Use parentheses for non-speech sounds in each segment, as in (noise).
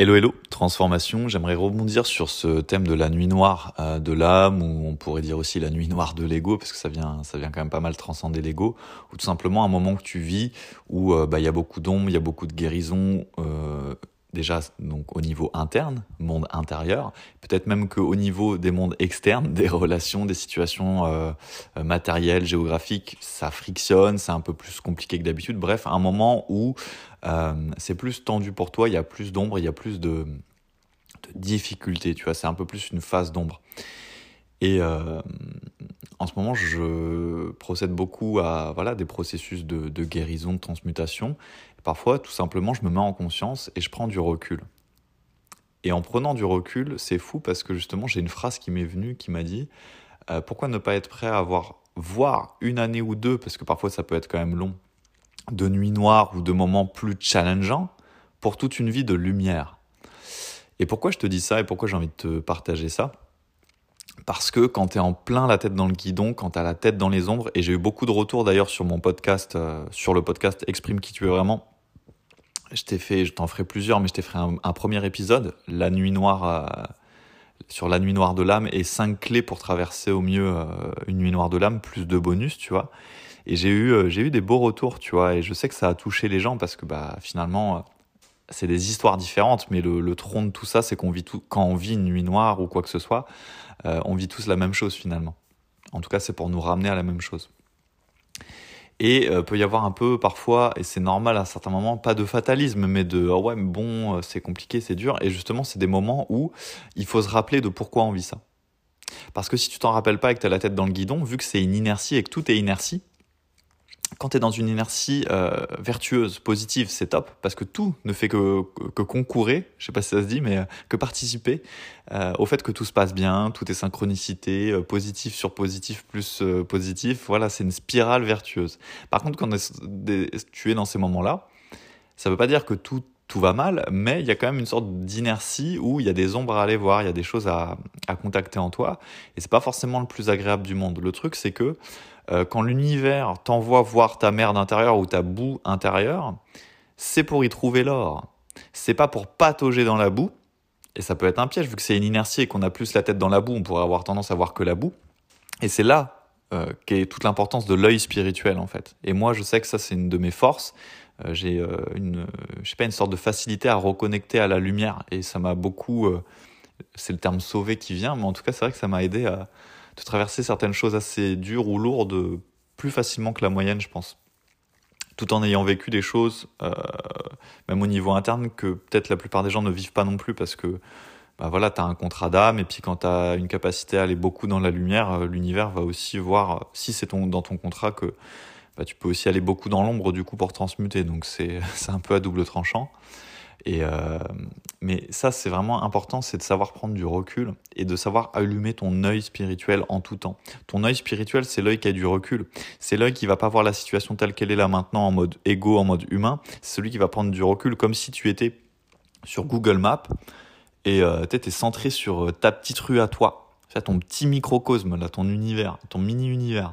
Hello hello, transformation, j'aimerais rebondir sur ce thème de la nuit noire euh, de l'âme, ou on pourrait dire aussi la nuit noire de l'ego, parce que ça vient, ça vient quand même pas mal transcender l'ego, ou tout simplement un moment que tu vis où euh, bah, il y a beaucoup d'ombre, il y a beaucoup de guérison, euh, déjà donc au niveau interne, monde intérieur, peut-être même qu'au niveau des mondes externes, des relations, des situations euh, matérielles, géographiques, ça frictionne, c'est un peu plus compliqué que d'habitude. Bref, un moment où euh, c'est plus tendu pour toi, il y a plus d'ombre, il y a plus de, difficultés, tu vois, c'est un peu plus une phase d'ombre. Et euh, en ce moment, je procède beaucoup à voilà, des processus de guérison, de transmutation. Parfois, tout simplement, je me mets en conscience et je prends du recul. Et en prenant du recul, c'est fou parce que justement, j'ai une phrase qui m'est venue qui m'a dit euh, pourquoi ne pas être prêt à avoir voir une année ou deux, parce que parfois ça peut être quand même long, de nuits noires ou de moments plus challengeants pour toute une vie de lumière. Et pourquoi je te dis ça et pourquoi j'ai envie de te partager ça? Parce que quand tu es en plein la tête dans le guidon, quand tu as la tête dans les ombres, et j'ai eu beaucoup de retours d'ailleurs sur mon podcast, euh, sur le podcast Exprime qui tu es vraiment. Je t'ai fait, je t'en ferai plusieurs, mais je t'ai fait un, premier épisode, La nuit noire, euh, sur la nuit noire de l'âme et cinq clés pour traverser au mieux euh, une nuit noire de l'âme, plus de bonus, tu vois. Et j'ai eu, euh, j'ai eu des beaux retours, tu vois, et je sais que ça a touché les gens parce que bah finalement, c'est des histoires différentes, mais le, le tronc de tout ça, c'est qu'on vit tout, quand on vit une nuit noire ou quoi que ce soit, on vit tous la même chose finalement. En tout cas, c'est pour nous ramener à la même chose. Et euh, peut y avoir un peu parfois, et c'est normal à certains moments, pas de fatalisme, mais de oh ouais, mais bon, euh, c'est compliqué, c'est dur. Et justement, c'est des moments où il faut se rappeler de pourquoi on vit ça. Parce que si tu t'en rappelles pas et que tu as la tête dans le guidon, vu que c'est une inertie et que tout est inertie, quand tu es dans une inertie euh, vertueuse, positive, c'est top, parce que tout ne fait que, que concourir, je sais pas si ça se dit, mais euh, que participer euh, au fait que tout se passe bien, tout est synchronicité, positif sur positif plus positif, voilà, c'est une spirale vertueuse. Par contre, quand tu es dans ces moments-là, ça veut pas dire que tout tout va mal, mais il y a quand même une sorte d'inertie où il y a des ombres à aller voir, il y a des choses à, à contacter en toi, et c'est pas forcément le plus agréable du monde. Le truc, c'est que euh, quand l'univers t'envoie voir ta merde intérieure ou ta boue intérieure, c'est pour y trouver l'or. C'est pas pour patauger dans la boue. Et ça peut être un piège, vu que c'est une inertie et qu'on a plus la tête dans la boue, on pourrait avoir tendance à voir que la boue. Et c'est là euh, qu'est toute l'importance de l'œil spirituel, en fait. Et moi, je sais que ça, c'est une de mes forces. Euh, j'ai une, je sais pas, une sorte de facilité à reconnecter à la lumière. Et ça m'a beaucoup, c'est le terme sauvé qui vient, mais en tout cas, c'est vrai que ça m'a aidé à, de traverser certaines choses assez dures ou lourdes plus facilement que la moyenne, je pense. Tout en ayant vécu des choses, euh, même au niveau interne, que peut-être la plupart des gens ne vivent pas non plus parce que bah voilà, tu un contrat d'âme et puis quand tu as une capacité à aller beaucoup dans la lumière, euh, l'univers va aussi voir, si c'est dans ton contrat, que bah, tu peux aussi aller beaucoup dans l'ombre du coup pour transmuter. Donc (laughs) c'est un peu à double tranchant. Et euh, mais ça, c'est vraiment important, c'est de savoir prendre du recul et de savoir allumer ton œil spirituel en tout temps. Ton œil spirituel, c'est l'œil qui a du recul. C'est l'œil qui va pas voir la situation telle qu'elle est là maintenant en mode égo, en mode humain. C'est celui qui va prendre du recul comme si tu étais sur Google Maps et euh, tu es centré sur euh, ta petite rue à toi. C'est ton petit microcosme, là, ton univers, ton mini-univers.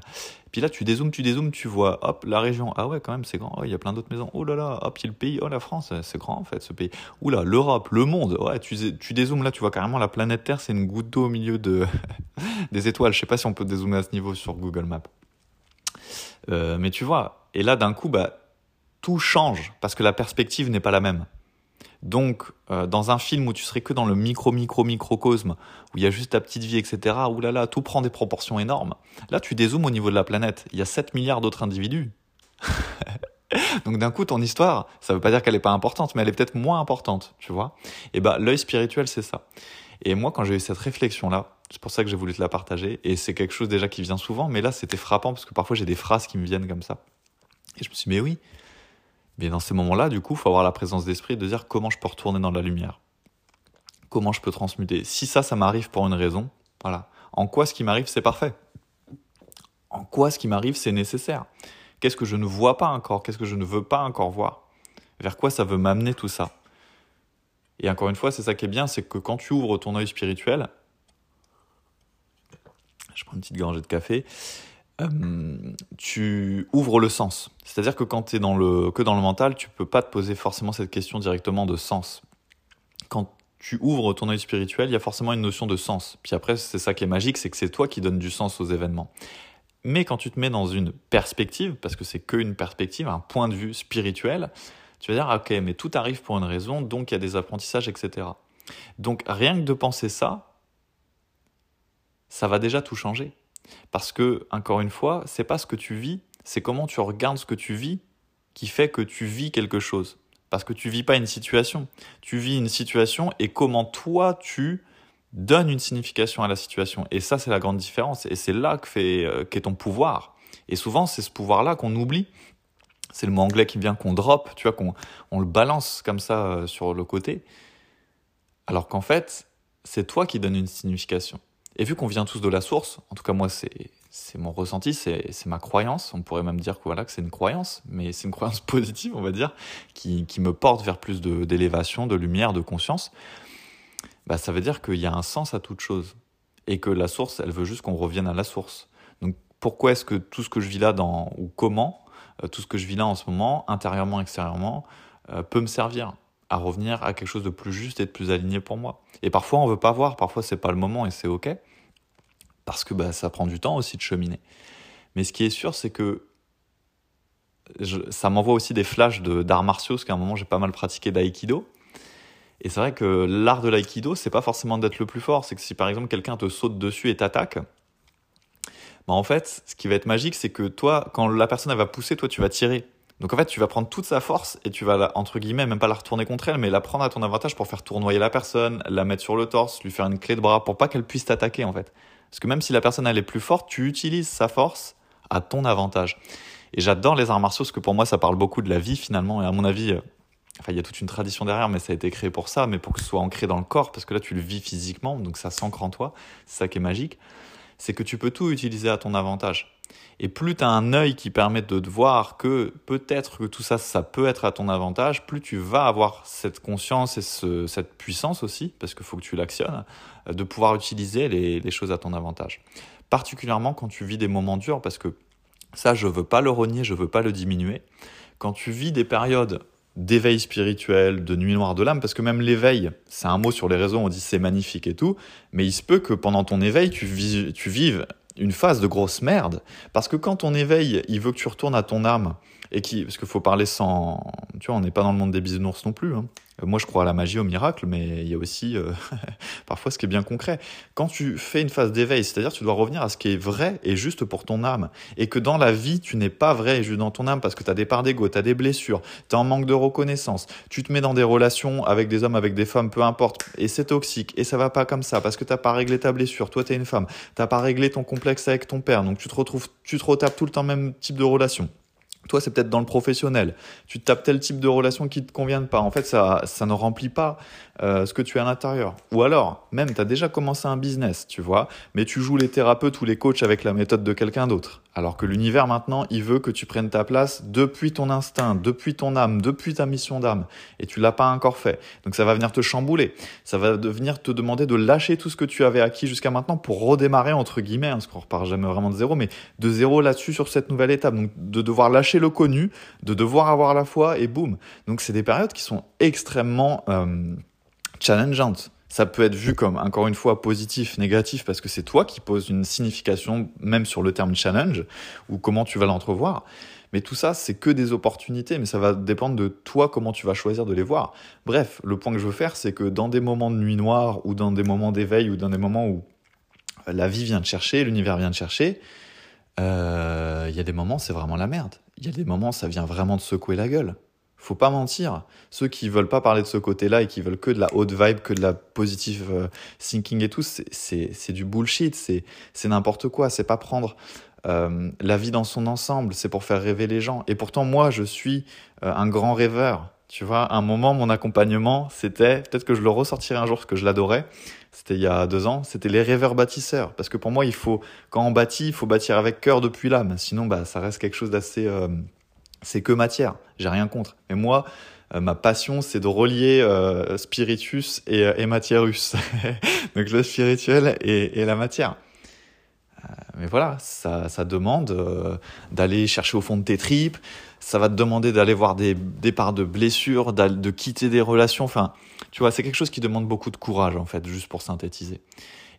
Puis là, tu dézoomes, tu dézoomes, tu vois, hop, la région. Ah ouais, quand même, c'est grand. Il oh, y a plein d'autres maisons. Oh là là, hop, il y a le pays. Oh, la France, c'est grand en fait, ce pays. Oula, l'Europe, le monde. Ouais, tu, tu dézoomes là, tu vois carrément la planète Terre, c'est une goutte d'eau au milieu de (laughs) des étoiles. Je sais pas si on peut dézoomer à ce niveau sur Google Maps. Euh, mais tu vois, et là, d'un coup, bah, tout change parce que la perspective n'est pas la même. Donc, euh, dans un film où tu serais que dans le micro, micro, microcosme, où il y a juste ta petite vie, etc., où là, là, tout prend des proportions énormes. Là, tu dézoomes au niveau de la planète. Il y a 7 milliards d'autres individus. (laughs) Donc, d'un coup, ton histoire, ça veut pas dire qu'elle est pas importante, mais elle est peut-être moins importante, tu vois. Et bah, l'œil spirituel, c'est ça. Et moi, quand j'ai eu cette réflexion-là, c'est pour ça que j'ai voulu te la partager, et c'est quelque chose déjà qui vient souvent, mais là, c'était frappant parce que parfois j'ai des phrases qui me viennent comme ça. Et je me suis dit, mais oui, mais dans ces moments-là, du coup, il faut avoir la présence d'esprit de dire comment je peux retourner dans la lumière. Comment je peux transmuter. Si ça, ça m'arrive pour une raison, voilà. En quoi ce qui m'arrive, c'est parfait? En quoi ce qui m'arrive, c'est nécessaire? Qu'est-ce que je ne vois pas encore? Qu'est-ce que je ne veux pas encore voir? Vers quoi ça veut m'amener tout ça? Et encore une fois, c'est ça qui est bien, c'est que quand tu ouvres ton œil spirituel, je prends une petite gorgée de café, euh, tu ouvres le sens. C'est-à-dire que quand tu es dans le, que dans le mental, tu peux pas te poser forcément cette question directement de sens. quand tu ouvres ton œil spirituel, il y a forcément une notion de sens. Puis après, c'est ça qui est magique, c'est que c'est toi qui donnes du sens aux événements. Mais quand tu te mets dans une perspective, parce que c'est qu'une perspective, un point de vue spirituel, tu vas dire, ok, mais tout arrive pour une raison, donc il y a des apprentissages, etc. Donc rien que de penser ça, ça va déjà tout changer. Parce que, encore une fois, c'est pas ce que tu vis, c'est comment tu regardes ce que tu vis qui fait que tu vis quelque chose. Parce que tu vis pas une situation. Tu vis une situation et comment toi tu donnes une signification à la situation. Et ça, c'est la grande différence. Et c'est là que euh, qu'est ton pouvoir. Et souvent, c'est ce pouvoir-là qu'on oublie. C'est le mot anglais qui vient qu'on drop, tu vois, qu'on on le balance comme ça euh, sur le côté. Alors qu'en fait, c'est toi qui donnes une signification. Et vu qu'on vient tous de la source, en tout cas moi c'est mon ressenti, c'est ma croyance. On pourrait même dire que voilà que c'est une croyance, mais c'est une croyance (laughs) positive, on va dire, qui, qui me porte vers plus d'élévation, de, lumière, de conscience. Bah, ça veut dire qu'il y a un sens à toute chose et que la source, elle veut juste qu'on revienne à la source. Donc pourquoi est-ce que tout ce que je vis là dans ou comment euh, tout ce que je vis là en ce moment, intérieurement, extérieurement, euh, peut me servir? À revenir à quelque chose de plus juste et de plus aligné pour moi. Et parfois on veut pas voir, parfois c'est pas le moment et c'est ok, parce que bah, ça prend du temps aussi de cheminer. Mais ce qui est sûr, c'est que ça m'envoie aussi des flashs d'arts martiaux, parce qu'à un moment j'ai pas mal pratiqué d'aïkido. Et c'est vrai que l'art de l'aïkido, c'est pas forcément d'être le plus fort, c'est que si par exemple quelqu'un te saute dessus et t'attaque, bah en fait, ce qui va être magique, c'est que toi, quand la personne elle va pousser, toi tu vas tirer. Donc en fait, tu vas prendre toute sa force et tu vas, la, entre guillemets, même pas la retourner contre elle, mais la prendre à ton avantage pour faire tournoyer la personne, la mettre sur le torse, lui faire une clé de bras pour pas qu'elle puisse t'attaquer en fait. Parce que même si la personne elle est plus forte, tu utilises sa force à ton avantage. Et j'adore les arts martiaux parce que pour moi ça parle beaucoup de la vie finalement et à mon avis, euh, enfin il y a toute une tradition derrière, mais ça a été créé pour ça, mais pour que ce soit ancré dans le corps parce que là tu le vis physiquement, donc ça s'ancre en toi. C'est ça qui est magique, c'est que tu peux tout utiliser à ton avantage. Et plus tu as un œil qui permet de te voir que peut-être que tout ça, ça peut être à ton avantage, plus tu vas avoir cette conscience et cette puissance aussi, parce qu'il faut que tu l'actionnes, de pouvoir utiliser les, les, choses à ton avantage. Particulièrement quand tu vis des moments durs, parce que ça, je veux pas le renier, je veux pas le diminuer. Quand tu vis des périodes d'éveil spirituel, de nuit noire de l'âme, parce que même l'éveil, c'est un mot sur les réseaux, on dit c'est magnifique et tout, mais il se peut que pendant ton éveil, tu, tu vives une phase de grosse merde. Parce que quand ton éveil, il veut que tu retournes à ton âme, et qui, parce qu'il faut parler sans, tu vois, on n'est pas dans le monde des bisounours non plus. Hein. Euh, moi, je crois à la magie, au miracle, mais il y a aussi euh, (laughs) parfois ce qui est bien concret. Quand tu fais une phase d'éveil, c'est-à-dire tu dois revenir à ce qui est vrai et juste pour ton âme, et que dans la vie, tu n'es pas vrai et juste dans ton âme parce que tu as des parts d'ego, tu as des blessures, tu es en manque de reconnaissance, tu te mets dans des relations avec des hommes, avec des femmes, peu importe, et c'est toxique, et ça va pas comme ça parce que t'as pas réglé ta blessure. Toi, tu es une femme, t'as pas réglé ton complexe avec ton père, donc tu te retrouves, tu te retapes tout le temps même type de relation. Toi, c'est peut-être dans le professionnel. Tu tapes tel type de relation qui te convienne pas. En fait, ça, ça ne remplit pas euh, ce que tu as à l'intérieur. Ou alors, même, tu as déjà commencé un business, tu vois, mais tu joues les thérapeutes ou les coachs avec la méthode de quelqu'un d'autre. Alors que l'univers, maintenant, il veut que tu prennes ta place depuis ton instinct, depuis ton âme, depuis ta mission d'âme. Et tu l'as pas encore fait. Donc ça va venir te chambouler. Ça va venir te demander de lâcher tout ce que tu avais acquis jusqu'à maintenant pour redémarrer, entre guillemets, hein, parce qu'on repart jamais vraiment de zéro, mais de zéro là-dessus sur cette nouvelle étape. Donc de devoir lâcher le connu, de devoir avoir la foi et boum. Donc c'est des périodes qui sont extrêmement... Euh, challengeante. Ça peut être vu comme, encore une fois, positif, négatif, parce que c'est toi qui poses une signification, même sur le terme challenge, ou comment tu vas l'entrevoir. Mais tout ça, c'est que des opportunités, mais ça va dépendre de toi comment tu vas choisir de les voir. Bref, le point que je veux faire, c'est que dans des moments de nuit noire, ou dans des moments d'éveil, ou dans des moments où la vie vient de chercher, l'univers vient de chercher, euh, il y a des moments, c'est vraiment la merde. Il y a des moments, ça vient vraiment de secouer la gueule faut pas mentir. Ceux qui veulent pas parler de ce côté-là et qui veulent que de la haute vibe, que de la positive euh, thinking et tout, c'est du bullshit, c'est n'importe quoi. C'est pas prendre euh, la vie dans son ensemble, c'est pour faire rêver les gens. Et pourtant, moi, je suis euh, un grand rêveur. Tu vois, un moment, mon accompagnement, c'était, peut-être que je le ressortirai un jour parce que je l'adorais, c'était il y a deux ans, c'était les rêveurs bâtisseurs. Parce que pour moi, il faut, quand on bâtit, il faut bâtir avec cœur depuis l'âme. Sinon, bah, ça reste quelque chose d'assez c'est que matière. J'ai rien contre. Mais moi, euh, ma passion, c'est de relier euh, spiritus et, euh, et matérus. (laughs) Donc le spirituel et, et la matière. mais voilà, ça, ça demande d'aller chercher au fond de tes tripes. Ça va te demander d'aller voir des, des parts de blessures, de quitter des relations. Enfin, Tu vois, c'est quelque chose qui demande beaucoup de courage, en fait, juste pour synthétiser.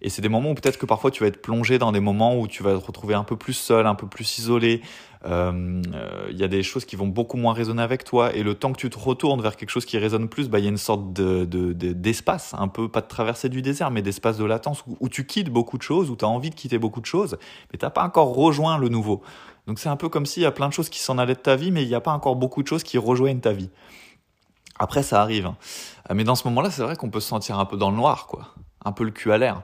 Et c'est des moments où peut-être que parfois tu vas être plongé dans des moments où tu vas te retrouver un peu plus seul, un peu plus isolé. Euh, euh, il y a des choses qui vont beaucoup moins résonner avec toi. Et le temps que tu te retournes vers quelque chose qui résonne plus, bah, il y a une sorte de, d'espace, un peu pas de traversée du désert, mais d'espace de latence où, tu quittes beaucoup de choses, où tu as envie de quitter beaucoup de choses, mais tu n'as pas encore rejoint le nouveau. Donc c'est un peu comme s'il y a plein de choses qui s'en allaient de ta vie, mais il n'y a pas encore beaucoup de choses qui rejoignent ta vie. Après, ça arrive. Hein. Mais dans ce moment-là, c'est vrai qu'on peut se sentir un peu dans le noir, quoi un peu le cul à l'air.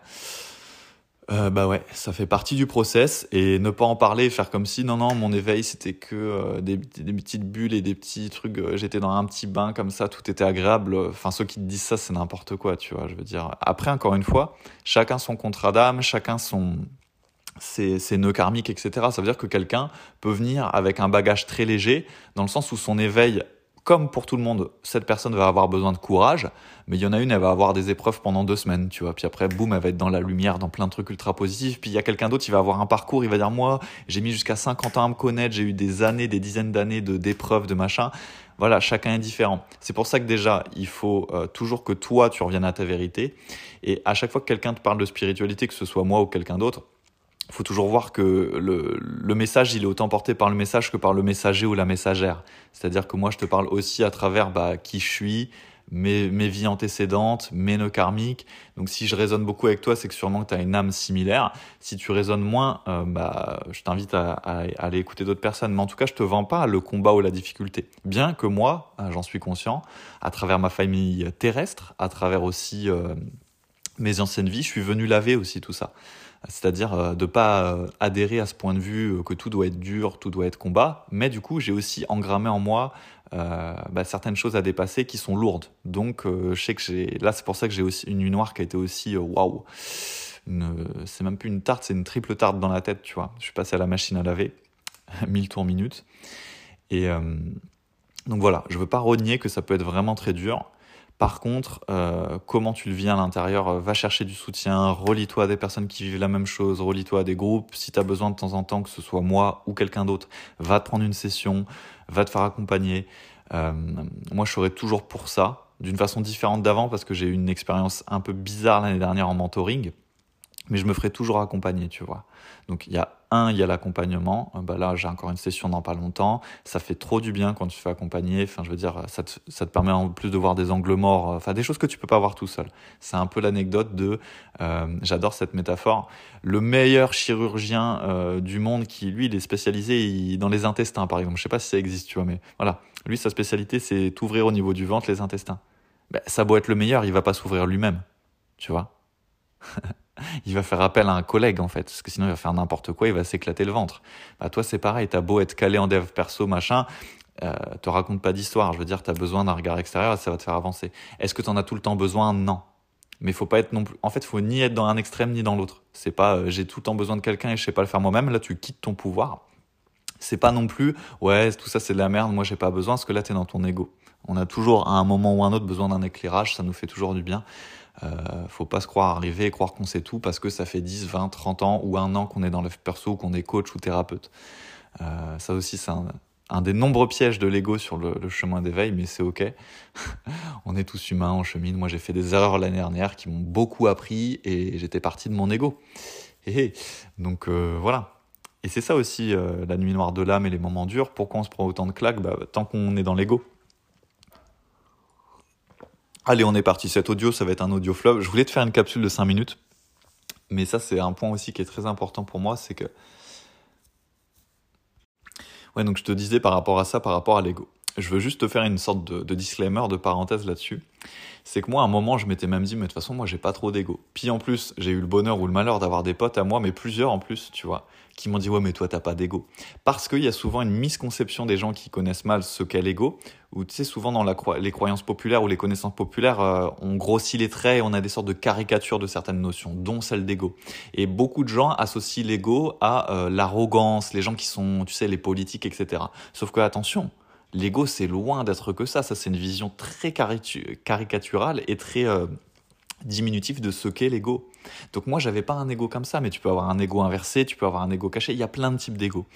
Euh, bah ouais, ça fait partie du process et ne pas en parler, faire comme si non non mon éveil c'était que euh, des, petites bulles et des petits trucs, euh, j'étais dans un petit bain comme ça, tout était agréable. Enfin ceux qui te disent ça c'est n'importe quoi, tu vois. Je veux dire. Après encore une fois, chacun son contrat d'âme, chacun son ses, ses nœuds karmiques, etc. Ça veut dire que quelqu'un peut venir avec un bagage très léger, dans le sens où son éveil comme pour tout le monde, cette personne va avoir besoin de courage, mais il y en a une, elle va avoir des épreuves pendant deux semaines, tu vois. Puis après, boum, elle va être dans la lumière, dans plein de trucs ultra positifs. Puis il y a quelqu'un d'autre, il va avoir un parcours, il va dire, moi, j'ai mis jusqu'à 50 ans à me connaître, j'ai eu des années, des dizaines d'années de d'épreuves, de machin. Voilà, chacun est différent. C'est pour ça que déjà, il faut euh, toujours que toi, tu reviennes à ta vérité. Et à chaque fois que quelqu'un te parle de spiritualité, que ce soit moi ou quelqu'un d'autre, faut toujours voir que le, message, il est autant porté par le message que par le messager ou la messagère. C'est-à-dire que moi, je te parle aussi à travers bah, qui je suis, mes, vies antécédentes, mes nœuds karmiques. Donc si je résonne beaucoup avec toi, c'est que sûrement que tu as une âme similaire. Si tu résonnes moins, euh, bah, je t'invite à, aller écouter d'autres personnes. Mais en tout cas, je te vends pas le combat ou la difficulté. Bien que moi, euh, j'en suis conscient, à travers ma famille terrestre, à travers aussi euh, mes anciennes vies, je suis venu laver aussi tout ça c'est-à-dire euh, de pas euh, adhérer à ce point de vue euh, que tout doit être dur, tout doit être combat, mais du coup j'ai aussi engrammé en moi bah, certaines choses à dépasser qui sont lourdes. Donc je sais que j'ai, là c'est pour ça que j'ai aussi une nuit noire qui a été aussi waouh. C'est même plus une tarte, c'est une triple tarte dans la tête, tu vois. Je suis passé à la machine à laver, (laughs) 1000 tours minutes. Et donc voilà, je veux pas renier que ça peut être vraiment très dur. Par contre, euh, comment tu le vis à l'intérieur, euh, va chercher du soutien, relie-toi à des personnes qui vivent la même chose, relie-toi à des groupes. Si tu as besoin de temps en temps, que ce soit moi ou quelqu'un d'autre, va te prendre une session, va te faire accompagner. Euh, moi, je serai toujours pour ça, d'une façon différente d'avant, parce que j'ai eu une expérience un peu bizarre l'année dernière en mentoring mais je me ferai toujours accompagner, tu vois. Donc il y a un, il y a l'accompagnement. Euh, bah là, j'ai encore une session dans pas longtemps. Ça fait trop du bien quand tu fais accompagner. Enfin, je veux dire, ça te, ça te permet en plus de voir des angles morts. Euh, enfin, des choses que tu peux pas voir tout seul. C'est un peu l'anecdote de. Euh, J'adore cette métaphore. Le meilleur chirurgien du monde, qui lui, il est spécialisé dans les intestins, par exemple. Je sais pas si ça existe, tu vois, mais voilà. Lui, sa spécialité, c'est ouvrir au niveau du ventre les intestins. Ben, ça doit être le meilleur, il va pas s'ouvrir lui-même, tu vois? (laughs) (laughs) il va faire appel à un collègue en fait, parce que sinon il va faire n'importe quoi, il va s'éclater le ventre. Bah toi c'est pareil, t'as beau être calé en dev perso machin, euh, te raconte pas d'histoire. Je veux dire, t'as besoin d'un regard extérieur, ça va te faire avancer. Est-ce que t'en as tout le temps besoin? Non. Mais faut pas être non plus. En fait, faut ni être dans un extrême ni dans l'autre. C'est pas euh, j'ai tout le temps besoin de quelqu'un et je sais pas le faire moi-même. Là, tu quittes ton pouvoir. C'est pas non plus ouais tout ça c'est de la merde. Moi j'ai pas besoin parce que là t'es dans ton ego. On a toujours à un moment ou un autre besoin d'un éclairage. Ça nous fait toujours du bien. Euh, faut pas se croire arriver et croire qu'on sait tout parce que ça fait 10, 20, 30 ans ou un an qu'on est dans le perso, qu'on est coach ou thérapeute. Euh, ça aussi, c'est un, des nombreux pièges de l'ego sur le, chemin d'éveil, mais c'est ok. (laughs) on est tous humains, on chemine. Moi, j'ai fait des erreurs l'année dernière qui m'ont beaucoup appris et j'étais parti de mon ego. (laughs) Et donc euh, voilà. Et c'est ça aussi euh, la nuit noire de l'âme et les moments durs. Pourquoi on se prend autant de claques? Bah, Tant qu'on est dans l'ego. Allez, on est parti. Cet audio, ça va être un audio flop. Je voulais te faire une capsule de 5 minutes. Mais ça, c'est un point aussi qui est très important pour moi, c'est que... Ouais, donc je te disais par rapport à ça, par rapport à l'ego. Je veux juste te faire une sorte de, disclaimer, de parenthèse là-dessus. C'est que moi, à un moment, je m'étais même dit, mais de toute façon, moi, j'ai pas trop d'ego. Puis en plus, j'ai eu le bonheur ou le malheur d'avoir des potes à moi, mais plusieurs en plus, tu vois, qui m'ont dit, ouais, mais toi, t'as pas d'ego. Parce qu'il y a souvent une misconception des gens qui connaissent mal ce qu'est l'ego, ou tu sais, souvent dans les croyances populaires ou les connaissances populaires, euh, on grossit les traits et on a des sortes de caricatures de certaines notions, dont celle d'ego. Et beaucoup de gens associent l'ego à euh, l'arrogance, les gens qui sont, tu sais, les politiques, etc. Sauf que, attention, L'ego, c'est loin d'être que ça. Ça, c'est une vision très caricaturale et très euh, diminutive de ce qu'est l'ego. Donc moi, j'avais pas un ego comme ça, mais tu peux avoir un ego inversé, tu peux avoir un ego caché. Il y a plein de types d'ego.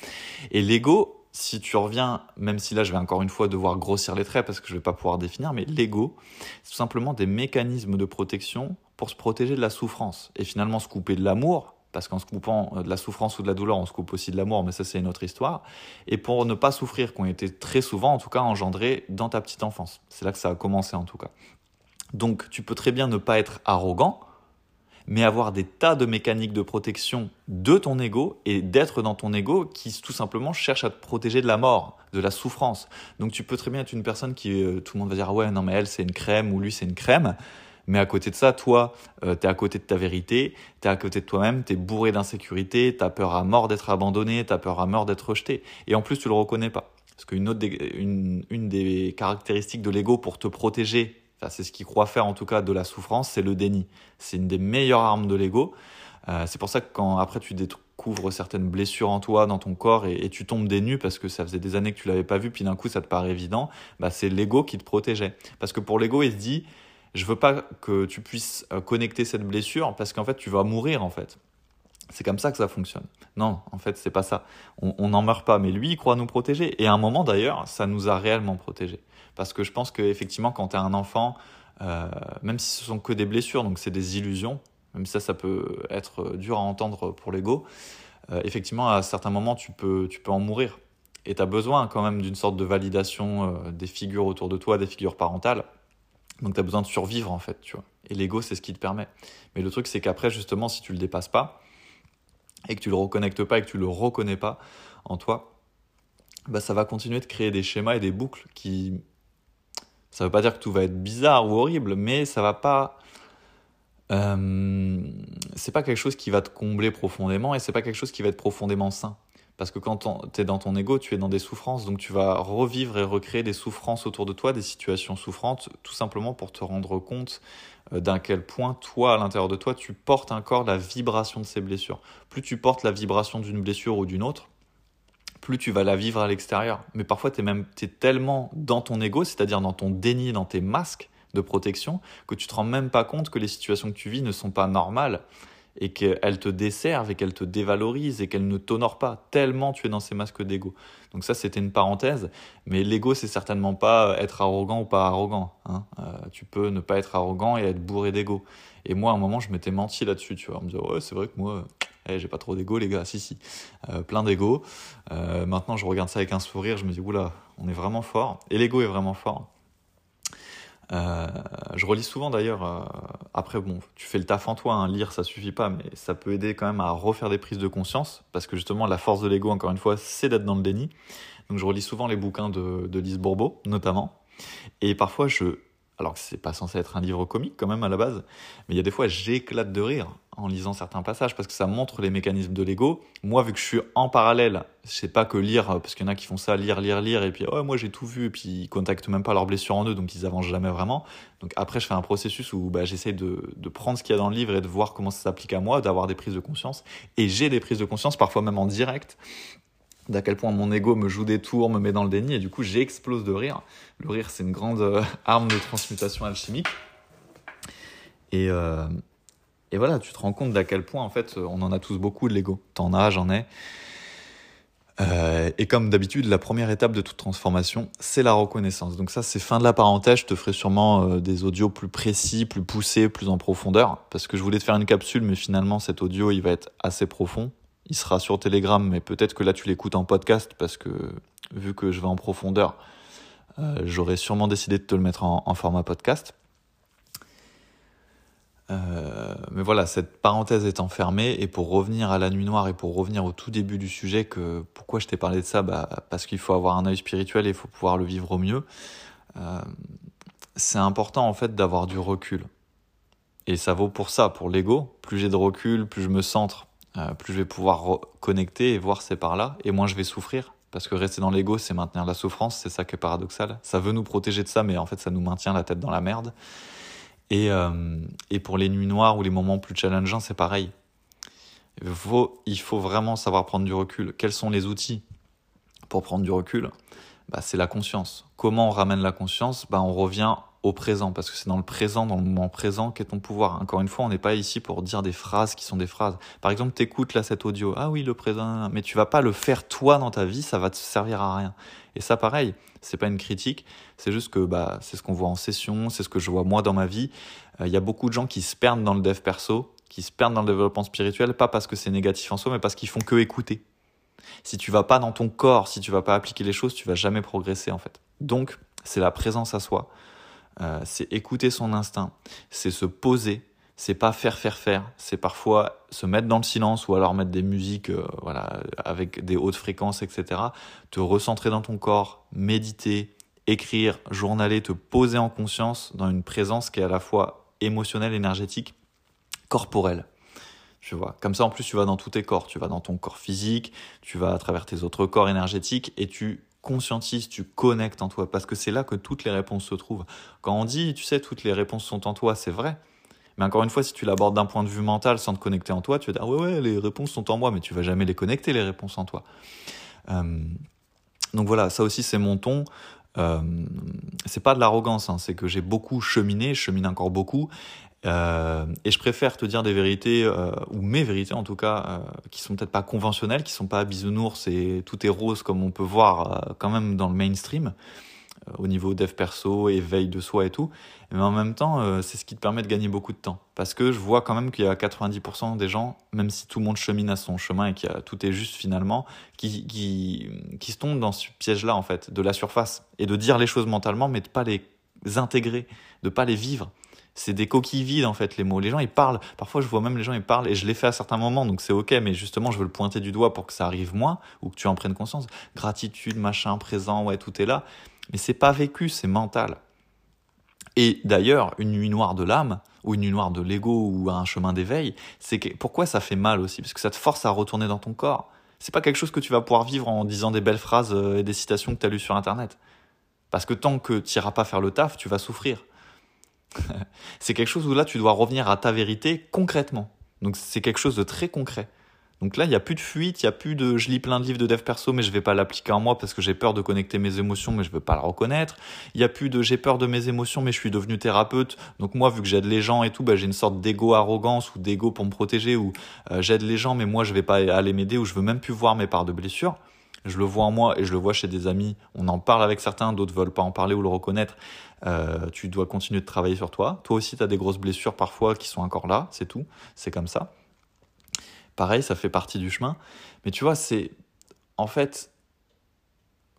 Et l'ego, si tu reviens, même si là je vais encore une fois devoir grossir les traits parce que je vais pas pouvoir définir, mais l'ego, c'est tout simplement des mécanismes de protection pour se protéger de la souffrance. Et finalement se couper de l'amour, parce qu'en se coupant de la souffrance ou de la douleur, on se coupe aussi de l'amour, mais ça c'est une autre histoire. Et pour ne pas souffrir, qui ont été très souvent, en tout cas, engendrés dans ta petite enfance. C'est là que ça a commencé en tout cas. Donc tu peux très bien ne pas être arrogant, mais avoir des tas de mécaniques de protection de ton ego et d'être dans ton ego qui tout simplement cherche à te protéger de la mort, de la souffrance. Donc tu peux très bien être une personne qui, euh, tout le monde va dire, ouais, non mais elle c'est une crème ou lui c'est une crème. Mais à côté de ça, toi, euh, tu es à côté de ta vérité, tu es à côté de toi-même, tu es bourré d'insécurité, tu as peur à mort d'être abandonné, tu as peur à mort d'être rejeté. Et en plus, tu le reconnais pas. Parce qu'une autre une, une des caractéristiques de l'ego pour te protéger c'est ce qu'il croit faire en tout cas de la souffrance, c'est le déni. C'est une des meilleures armes de l'ego. Euh, c'est pour ça que quand après tu découvres certaines blessures en toi, dans ton corps, et, tu tombes des nues parce que ça faisait des années que tu l'avais pas vu, puis d'un coup ça te paraît évident, bah, c'est l'ego qui te protégeait. Parce que pour l'ego, il se dit, je veux pas que tu puisses euh, connecter cette blessure parce qu'en fait tu vas mourir en fait. C'est comme ça que ça fonctionne. Non, en fait, c'est pas ça. On n'en meurt pas, mais lui, il croit nous protéger. Et à un moment, d'ailleurs, ça nous a réellement protégés. Parce que je pense qu'effectivement, quand tu es un enfant, euh, même si ce sont que des blessures, donc c'est des illusions, même si ça, ça peut être dur à entendre pour l'ego, euh, effectivement, à certains moments, tu peux, tu peux en mourir. Et tu as besoin quand même d'une sorte de validation des figures autour de toi, des figures parentales. Donc tu as besoin de survivre en fait, tu vois. Et l'ego, c'est ce qui te permet. Mais le truc, c'est qu'après, justement, si tu le dépasses pas, et que tu le reconnectes pas, et que tu le reconnais pas en toi, bah, ça va continuer de créer des schémas et des boucles qui ça ne veut pas dire que tout va être bizarre ou horrible, mais ça va pas. Euh, c'est pas quelque chose qui va te combler profondément et c'est pas quelque chose qui va être profondément sain. Parce que quand tu es dans ton ego, tu es dans des souffrances, donc tu vas revivre et recréer des souffrances autour de toi, des situations souffrantes, tout simplement pour te rendre compte euh, d'un quel point toi, à l'intérieur de toi, tu portes encore la vibration de ces blessures. Plus tu portes la vibration d'une blessure ou d'une autre, plus tu vas la vivre à l'extérieur. Mais parfois, tu es même tellement dans ton ego, c'est-à-dire dans ton déni, dans tes masques de protection, que tu te rends même pas compte que les situations que tu vis ne sont pas normales et qu'elles te desservent et qu'elles te dévalorisent et qu'elles ne t'honorent pas, tellement tu es dans ces masques d'ego. Donc ça, c'était une parenthèse, mais l'ego, c'est certainement pas être arrogant ou pas arrogant. Hein. Euh, tu peux ne pas être arrogant et être bourré d'ego. Et moi, à un moment, je m'étais menti là-dessus, tu vois, en me disant, ouais, c'est vrai que moi, eh, j'ai pas trop d'ego, les gars. Si, si. Euh, plein d'ego. Euh, maintenant, je regarde ça avec un sourire. Je me dis, oula, on est vraiment fort. Et l'ego est vraiment fort. Euh, je relis souvent d'ailleurs. après, bon, tu fais le taf en toi. Hein, lire, ça suffit pas, mais ça peut aider quand même à refaire des prises de conscience. Parce que justement, la force de l'ego, encore une fois, c'est d'être dans le déni. Donc, je relis souvent les bouquins de, de Lise Bourbeau, notamment. Et parfois, je, alors que c'est pas censé être un livre comique quand même à la base, mais il y a des fois j'éclate de rire en lisant certains passages parce que ça montre les mécanismes de l'ego. Moi, vu que je suis en parallèle, je sais pas que lire, parce qu'il y en a qui font ça, lire, lire, lire, et puis oh, moi j'ai tout vu, et puis ils contactent même pas leurs blessures en eux, donc ils avancent jamais vraiment. Donc après, je fais un processus où bah, j'essaie de, de prendre ce qu'il y a dans le livre et de voir comment ça s'applique à moi, d'avoir des prises de conscience. Et j'ai des prises de conscience, parfois même en direct, d'à quel point mon ego me joue des tours, me met dans le déni, et du coup j'explose de rire. Le rire, c'est une grande euh, arme de transmutation alchimique. Et, euh, et voilà, tu te rends compte d'à quel point, en fait, on en a tous beaucoup de l'ego. T'en as, j'en ai. Euh, et comme d'habitude, la première étape de toute transformation, c'est la reconnaissance. Donc ça, c'est fin de la parenthèse. Je te ferai sûrement des audios plus précis, plus poussés, plus en profondeur, parce que je voulais te faire une capsule, mais finalement, cet audio, il va être assez profond. Il sera sur Telegram, mais peut-être que là tu l'écoutes en podcast parce que vu que je vais en profondeur, euh, j'aurais sûrement décidé de te le mettre en, format podcast. Euh, mais voilà, cette parenthèse étant fermée, et pour revenir à la nuit noire et pour revenir au tout début du sujet, que pourquoi je t'ai parlé de ça? Bah, Parce qu'il faut avoir un œil spirituel et il faut pouvoir le vivre au mieux. Euh, c'est important en fait d'avoir du recul. Et ça vaut pour ça, pour l'ego. Plus j'ai de recul, plus je me centre euh, plus je vais pouvoir connecter et voir c'est par là, et moins je vais souffrir. Parce que rester dans l'ego, c'est maintenir la souffrance, c'est ça qui est paradoxal. Ça veut nous protéger de ça, mais en fait, ça nous maintient la tête dans la merde. Et, euh, et pour les nuits noires ou les moments plus challengeants, c'est pareil. Il faut, il faut vraiment savoir prendre du recul. Quels sont les outils pour prendre du recul? Bah, C'est la conscience. Comment on ramène la conscience? Bah, On revient au présent, parce que c'est dans le présent, dans le moment présent qu'est ton pouvoir. Encore une fois, on n'est pas ici pour dire des phrases qui sont des phrases. Par exemple, t'écoutes là cet audio, ah oui, le présent, mais tu vas pas le faire toi dans ta vie, ça va te servir à rien. Et ça, pareil, c'est pas une critique, c'est juste que bah, c'est ce qu'on voit en session, c'est ce que je vois moi dans ma vie. Euh, il y a beaucoup de gens qui se perdent dans le dev perso, qui se perdent dans le développement spirituel, pas parce que c'est négatif en soi, mais parce qu'ils font que écouter. Si tu vas pas dans ton corps, si tu vas pas appliquer les choses, tu vas jamais progresser en fait. Donc, c'est la présence à soi. Euh, c'est écouter son instinct, c'est se poser, c'est pas faire faire faire, c'est parfois se mettre dans le silence ou alors mettre des musiques euh, voilà avec des hautes fréquences etc. Te recentrer dans ton corps, méditer, écrire, journaler, te poser en conscience dans une présence qui est à la fois émotionnelle, énergétique, corporelle. Tu vois, comme ça en plus tu vas dans tous tes corps, tu vas dans ton corps physique, tu vas à travers tes autres corps énergétiques et tu conscientises, tu connectes en toi, parce que c'est là que toutes les réponses se trouvent. Quand on dit, tu sais, toutes les réponses sont en toi, c'est vrai. Mais encore une fois, si tu l'abordes d'un point de vue mental sans te connecter en toi, tu vas dire, ouais, ouais, les réponses sont en moi, mais tu vas jamais les connecter, les réponses en toi. Euh, donc voilà, ça aussi, c'est mon ton. Euh, c'est pas de l'arrogance, hein, c'est que j'ai beaucoup cheminé, je chemine encore beaucoup, euh, et je préfère te dire des vérités, euh, ou mes vérités en tout cas, euh, qui sont peut-être pas conventionnelles, qui sont pas bisounours et tout est rose comme on peut voir quand même dans le mainstream, au niveau dev perso, éveil de soi et tout. Mais en même temps, c'est ce qui te permet de gagner beaucoup de temps. Parce que je vois quand même qu'il y a 90% des gens, même si tout le monde chemine à son chemin et que tout est juste finalement, qui, qui, qui se tombent dans ce piège-là en fait, de la surface. Et de dire les choses mentalement, mais de pas les intégrer, de pas les vivre c'est des coquilles vides en fait les mots. Les gens ils parlent, parfois je vois même les gens ils parlent et je l'ai fait à certains moments donc c'est ok mais justement je veux le pointer du doigt pour que ça arrive moins ou que tu en prennes conscience. Gratitude, machin, présent, ouais tout est là. Mais c'est pas vécu, c'est mental. Et d'ailleurs, une nuit noire de l'âme, ou une nuit noire de l'ego, ou un chemin d'éveil, c'est que, pourquoi ça fait mal aussi? Parce que ça te force à retourner dans ton corps. C'est pas quelque chose que tu vas pouvoir vivre en disant des belles phrases euh, et des citations que tu as lues sur Internet. Parce que tant que tu n'iras pas faire le taf, tu vas souffrir. (laughs) c'est quelque chose où là, tu dois revenir à ta vérité concrètement. Donc c'est quelque chose de très concret. Donc là, il n'y a plus de fuite, il n'y a plus de je lis plein de livres de dev perso, mais je vais pas l'appliquer en moi parce que j'ai peur de connecter mes émotions, mais je veux pas le reconnaître. Il n'y a plus de j'ai peur de mes émotions, mais je suis devenu thérapeute. Donc moi, vu que j'aide les gens et tout, bah, j'ai une sorte d'ego arrogance ou d'ego pour me protéger ou euh, j'aide les gens, mais moi, je vais pas aller m'aider ou je veux même plus voir mes parts de blessures je le vois en moi et je le vois chez des amis. On en parle avec certains, d'autres veulent pas en parler ou le reconnaître. Euh, tu dois continuer de travailler sur toi. Toi aussi, tu as des grosses blessures parfois qui sont encore là, c'est tout. C'est comme ça. Pareil, ça fait partie du chemin. Mais tu vois, c'est en fait,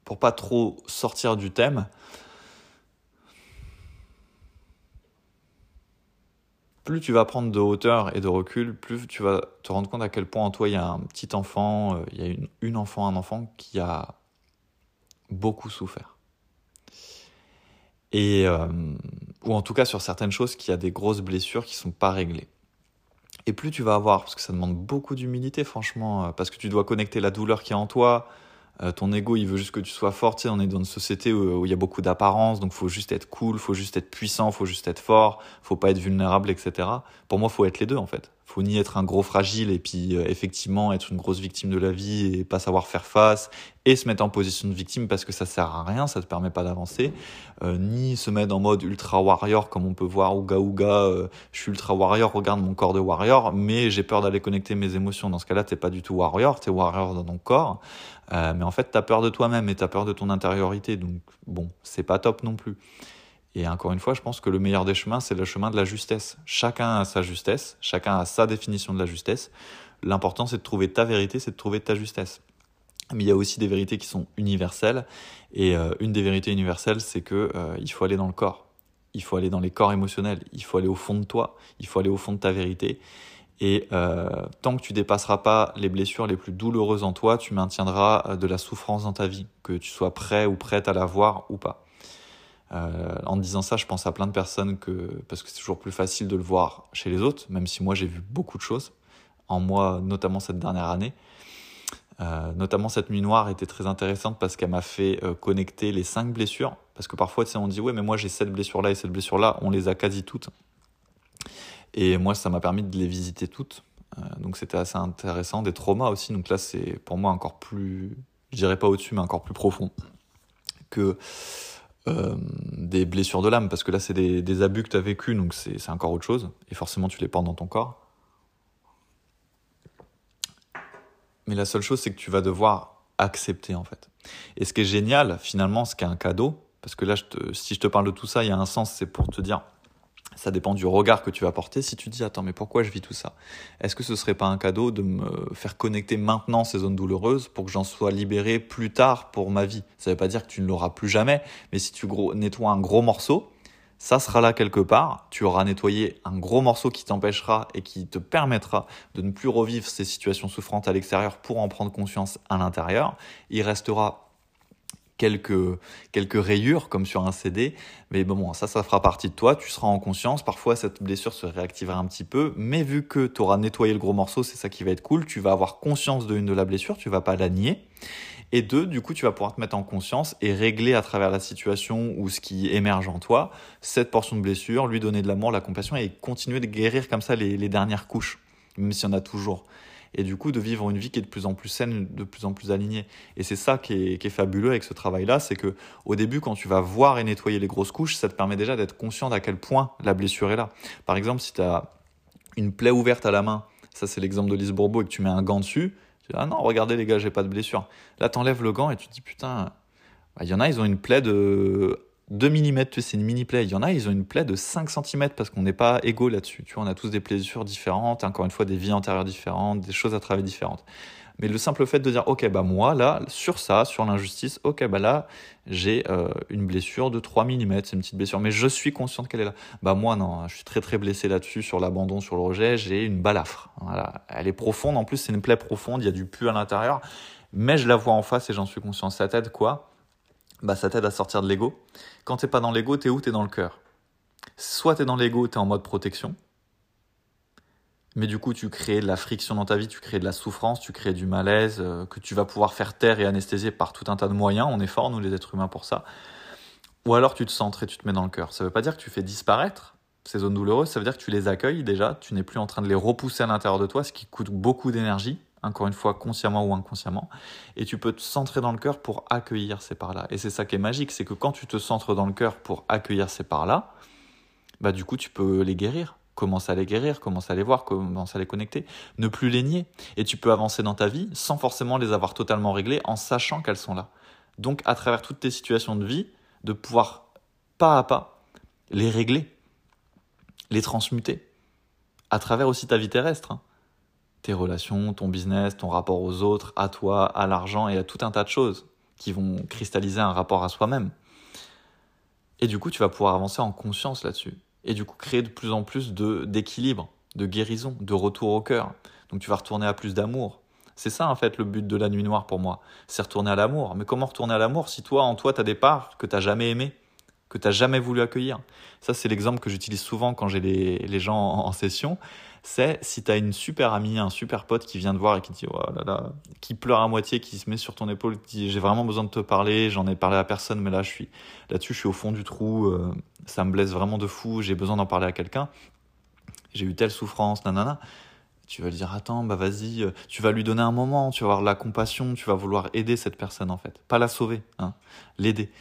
pour pas trop sortir du thème, plus tu vas prendre de hauteur et de recul, plus tu vas te rendre compte à quel point en toi il y a un petit enfant, euh, il y a une, une enfant, un enfant qui a beaucoup souffert. Et, euh, ou en tout cas sur certaines choses qui a des grosses blessures qui sont pas réglées. Et plus tu vas avoir, parce que ça demande beaucoup d'humilité franchement, euh, parce que tu dois connecter la douleur qui est en toi, euh, ton ego, il veut juste que tu sois fort. Tu sais, on est dans une société où, il y a beaucoup d'apparence, donc faut juste être cool, faut juste être puissant, faut juste être fort, faut pas être vulnérable, etc. Pour moi, faut être les deux en fait. Faut ni être un gros fragile et puis euh, effectivement être une grosse victime de la vie et pas savoir faire face et se mettre en position de victime parce que ça sert à rien, ça te permet pas d'avancer, euh, ni se mettre en mode ultra warrior comme on peut voir ouga ouga, je suis ultra warrior, regarde mon corps de warrior, mais j'ai peur d'aller connecter mes émotions. Dans ce cas-là, t'es pas du tout warrior, t'es warrior dans ton corps. Euh, mais en fait, tu as peur de toi-même et tu as peur de ton intériorité. Donc, bon, c'est pas top non plus. Et encore une fois, je pense que le meilleur des chemins, c'est le chemin de la justesse. Chacun a sa justesse, chacun a sa définition de la justesse. L'important, c'est de trouver ta vérité, c'est de trouver ta justesse. Mais il y a aussi des vérités qui sont universelles. Et euh, une des vérités universelles, c'est que euh, il faut aller dans le corps. Il faut aller dans les corps émotionnels. Il faut aller au fond de toi. Il faut aller au fond de ta vérité. Et euh, tant que tu dépasseras pas les blessures les plus douloureuses en toi, tu maintiendras de la souffrance dans ta vie, que tu sois prêt ou prête à la voir ou pas. Euh, en disant ça, je pense à plein de personnes que parce que c'est toujours plus facile de le voir chez les autres, même si moi j'ai vu beaucoup de choses en moi, notamment cette dernière année. Euh, notamment cette nuit noire était très intéressante parce qu'elle m'a fait euh, connecter les cinq blessures. Parce que parfois, tu sais, on dit ouais, mais moi j'ai cette blessure là et cette blessure là, on les a quasi toutes. Et moi, ça m'a permis de les visiter toutes. Donc c'était assez intéressant. Des traumas aussi. Donc là, c'est pour moi encore plus, je dirais pas au-dessus, mais encore plus profond que euh, des blessures de l'âme, parce que là, c'est des, abus que tu as vécu, donc c'est encore autre chose, et forcément, tu les portes dans ton corps. Mais la seule chose, c'est que tu vas devoir accepter, en fait. Et ce qui est génial, finalement, ce qui est un cadeau, parce que là, si je te parle de tout ça, il y a un sens, c'est pour te dire, ça dépend du regard que tu vas porter. Si tu dis, attends, mais pourquoi je vis tout ça? Est-ce que ce serait pas un cadeau de me faire connecter maintenant ces zones douloureuses pour que j'en sois libéré plus tard pour ma vie? Ça ne veut pas dire que tu ne l'auras plus jamais, mais si tu nettoies un gros morceau, ça sera là quelque part. Tu auras nettoyé un gros morceau qui t'empêchera et qui te permettra de ne plus revivre ces situations souffrantes à l'extérieur pour en prendre conscience à l'intérieur. Il restera quelques, quelques rayures comme sur un CD. Mais bon, ça, ça fera partie de toi. Tu seras en conscience. Parfois, cette blessure se réactivera un petit peu. Mais vu que tu auras nettoyé le gros morceau, c'est ça qui va être cool. Tu vas avoir conscience de une de la blessure. Tu vas pas la nier. Et deux, du coup, tu vas pouvoir te mettre en conscience et régler à travers la situation ou ce qui émerge en toi cette portion de blessure, lui donner de l'amour, la compassion et continuer de guérir comme ça les, les dernières couches, même s'il y en a toujours et du coup de vivre une vie qui est de plus en plus saine, de plus en plus alignée. Et c'est ça qui est, fabuleux avec ce travail-là, c'est que au début, quand tu vas voir et nettoyer les grosses couches, ça te permet déjà d'être conscient d'à quel point la blessure est là. Par exemple, si tu as une plaie ouverte à la main, ça c'est l'exemple de Lise Bourbeau, et que tu mets un gant dessus, tu dis, ah non, regardez les gars, j'ai pas de blessure. Là, t'enlèves le gant et tu te dis, putain, bah, il y en a, ils ont une plaie de 2 mm, c'est une mini plaie. Il y en a, ils ont une plaie de 5 cm parce qu'on n'est pas égaux là-dessus. Tu vois, on a tous des blessures différentes, encore une fois, des vies antérieures différentes, des choses à travailler différentes. Mais le simple fait de dire, ok, bah moi, là, sur ça, sur l'injustice, ok, bah là, j'ai euh, une blessure de 3 mm, c'est une petite blessure, mais je suis consciente qu'elle est là. Bah moi, non, je suis très très blessé là-dessus, sur l'abandon, sur le rejet, j'ai une balafre. Voilà. Elle est profonde, en plus, c'est une plaie profonde, il y a du pu à l'intérieur, mais je la vois en face et j'en suis conscient. Ça t'aide quoi? Bah, ça t'aide à sortir de l'ego. Quand t'es pas dans l'ego, t'es où? T'es dans le cœur. Soit t'es dans l'ego, t'es en mode protection, mais du coup tu crées de la friction dans ta vie, tu crées de la souffrance, tu crées du malaise, euh, que tu vas pouvoir faire taire et anesthésier par tout un tas de moyens. On est fort, nous les êtres humains, pour ça. Ou alors tu te centres et tu te mets dans le cœur. Ça veut pas dire que tu fais disparaître ces zones douloureuses, ça veut dire que tu les accueilles déjà, tu n'es plus en train de les repousser à l'intérieur de toi, ce qui coûte beaucoup d'énergie encore une fois consciemment ou inconsciemment, et tu peux te centrer dans le cœur pour accueillir ces parts-là. Et c'est ça qui est magique, c'est que quand tu te centres dans le cœur pour accueillir ces parts-là, bah du coup tu peux les guérir, commencer à les guérir, commencer à les voir, commencer à les connecter, ne plus les nier, et tu peux avancer dans ta vie sans forcément les avoir totalement réglées, en sachant qu'elles sont là. Donc à travers toutes tes situations de vie, de pouvoir pas à pas les régler, les transmuter, à travers aussi ta vie terrestre. Hein tes relations, ton business, ton rapport aux autres, à toi, à l'argent et à tout un tas de choses qui vont cristalliser un rapport à soi-même. Et du coup, tu vas pouvoir avancer en conscience là-dessus. Et du coup, créer de plus en plus de, d'équilibre, de guérison, de retour au cœur. Donc tu vas retourner à plus d'amour. C'est ça en fait le but de la nuit noire pour moi. C'est retourner à l'amour. Mais comment retourner à l'amour si toi, en toi, tu as des parts que tu jamais aimées que tu jamais voulu accueillir? Ça, c'est l'exemple que j'utilise souvent quand j'ai les, les, gens en, session. C'est si tu as une super amie, un super pote qui vient te voir et qui te dit, oh là là, qui pleure à moitié, qui se met sur ton épaule, qui dit, j'ai vraiment besoin de te parler, j'en ai parlé à personne, mais là, je suis là-dessus, je suis au fond du trou, euh, ça me blesse vraiment de fou, j'ai besoin d'en parler à quelqu'un. J'ai eu telle souffrance, nanana. Tu vas lui dire attends bah vas-y euh, tu vas lui donner un moment tu vas avoir la compassion tu vas vouloir aider cette personne en fait. Pas la sauver hein, l'aider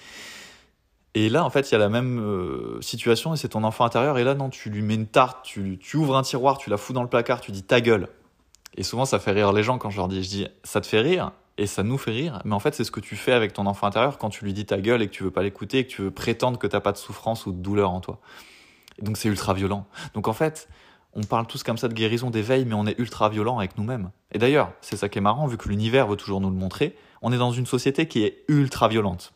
et là, en fait, il y a la même euh, situation et c'est ton enfant intérieur. Et là, non, tu lui mets une tarte, tu, ouvres un tiroir, tu la fous dans le placard, tu dis ta gueule. Et souvent, ça fait rire les gens quand je leur dis, je dis, ça te fait rire et ça nous fait rire. Mais en fait, c'est ce que tu fais avec ton enfant intérieur quand tu lui dis ta gueule et que tu veux pas l'écouter et que tu veux prétendre que t'as pas de souffrance ou de douleur en toi. Et donc, c'est ultra violent. Donc, en fait, on parle tous comme ça de guérison, d'éveil, mais on est ultra violent avec nous-mêmes. Et d'ailleurs, c'est ça qui est marrant, vu que l'univers veut toujours nous le montrer, on est dans une société qui est ultra violente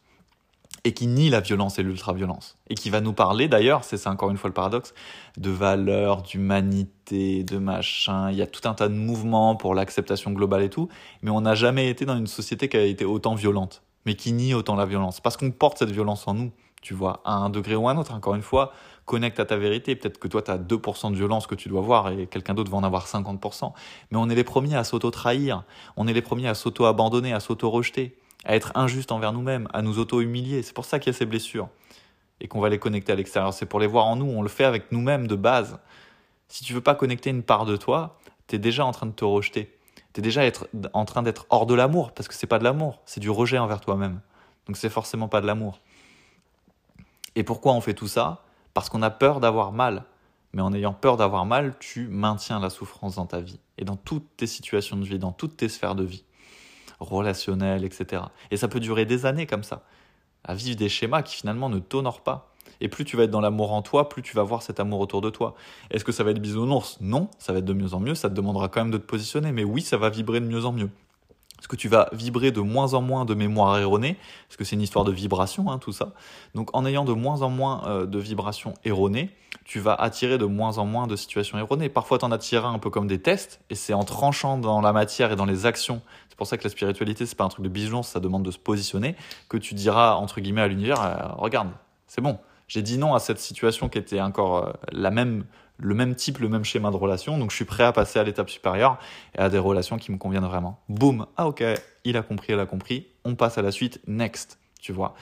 et qui nie la violence et l'ultra-violence. Et qui va nous parler, d'ailleurs, c'est encore une fois le paradoxe, de valeurs, d'humanité, de machin. Il y a tout un tas de mouvements pour l'acceptation globale et tout, mais on n'a jamais été dans une société qui a été autant violente, mais qui nie autant la violence. Parce qu'on porte cette violence en nous, tu vois, à un degré ou à un autre, encore une fois, connecte à ta vérité. Peut-être que toi, tu as 2% de violence que tu dois voir et quelqu'un d'autre va en avoir 50%. Mais on est les premiers à s'auto-trahir, on est les premiers à s'auto-abandonner, à s'auto-rejeter à être injuste envers nous-mêmes, à nous auto-humilier. C'est pour ça qu'il y a ces blessures et qu'on va les connecter à l'extérieur. C'est pour les voir en nous. On le fait avec nous-mêmes de base. Si tu veux pas connecter une part de toi, tu es déjà en train de te rejeter. Tu es déjà en train d'être hors de l'amour parce que c'est pas de l'amour, c'est du rejet envers toi-même. Donc c'est forcément pas de l'amour. Et pourquoi on fait tout ça? Parce qu'on a peur d'avoir mal. Mais en ayant peur d'avoir mal, tu maintiens la souffrance dans ta vie et dans toutes tes situations de vie, dans toutes tes sphères de vie, relationnelles, etc. Et ça peut durer des années comme ça, à vivre des schémas qui finalement ne t'honorent pas. Et plus tu vas être dans l'amour en toi, plus tu vas voir cet amour autour de toi. Est-ce que ça va être bisounours? Non, ça va être de mieux en mieux, ça te demandera quand même de te positionner, mais oui, ça va vibrer de mieux en mieux. Est-ce que tu vas vibrer de moins en moins de mémoire erronée Parce que c'est une histoire de vibration, hein, tout ça. Donc en ayant de moins en moins euh, de vibrations erronées, tu vas attirer de moins en moins de situations erronées. Parfois, tu en attireras un peu comme des tests, et c'est en tranchant dans la matière et dans les actions. C'est pour ça que la spiritualité, c'est pas un truc de bisounours, ça demande de se positionner, que tu diras, entre guillemets, à l'univers, euh, regarde, c'est bon, j'ai dit non à cette situation qui était encore euh, la même, le même type, le même schéma de relation. Donc je suis prêt à passer à l'étape supérieure et à des relations qui me conviennent vraiment. Boum, ah ok, il a compris, elle a compris. On passe à la suite, next, tu vois.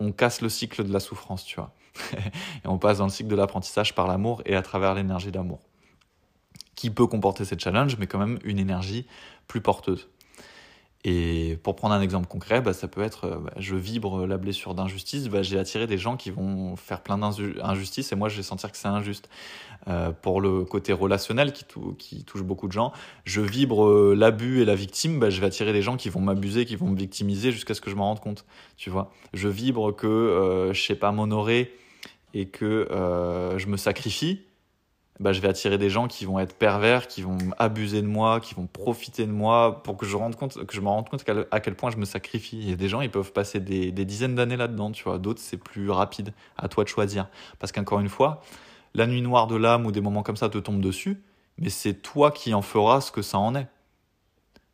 On casse le cycle de la souffrance, tu vois. (laughs) et on passe dans le cycle de l'apprentissage par l'amour et à travers l'énergie d'amour. Qui peut comporter ces challenges, mais quand même une énergie plus porteuse. Et pour prendre un exemple concret, bah, ça peut être, euh, bah, je vibre la blessure d'injustice, bah, j'ai attiré des gens qui vont faire plein d'injustices et moi je vais sentir que c'est injuste. Euh, pour le côté relationnel qui, touche beaucoup de gens, je vibre euh, l'abus et la victime, bah, je vais attirer des gens qui vont m'abuser, qui vont me victimiser jusqu'à ce que je m'en rende compte. Tu vois, je vibre que euh, je sais pas m'honorer et que euh, je me sacrifie bah, je vais attirer des gens qui vont être pervers, qui vont abuser de moi, qui vont profiter de moi pour que je, rende compte, que je me rende compte à quel point je me sacrifie. Et des gens, ils peuvent passer des, des dizaines d'années là-dedans, tu vois. D'autres, c'est plus rapide. À toi de choisir. Parce qu'encore une fois, la nuit noire de l'âme ou des moments comme ça te tombent dessus, mais c'est toi qui en feras ce que ça en est.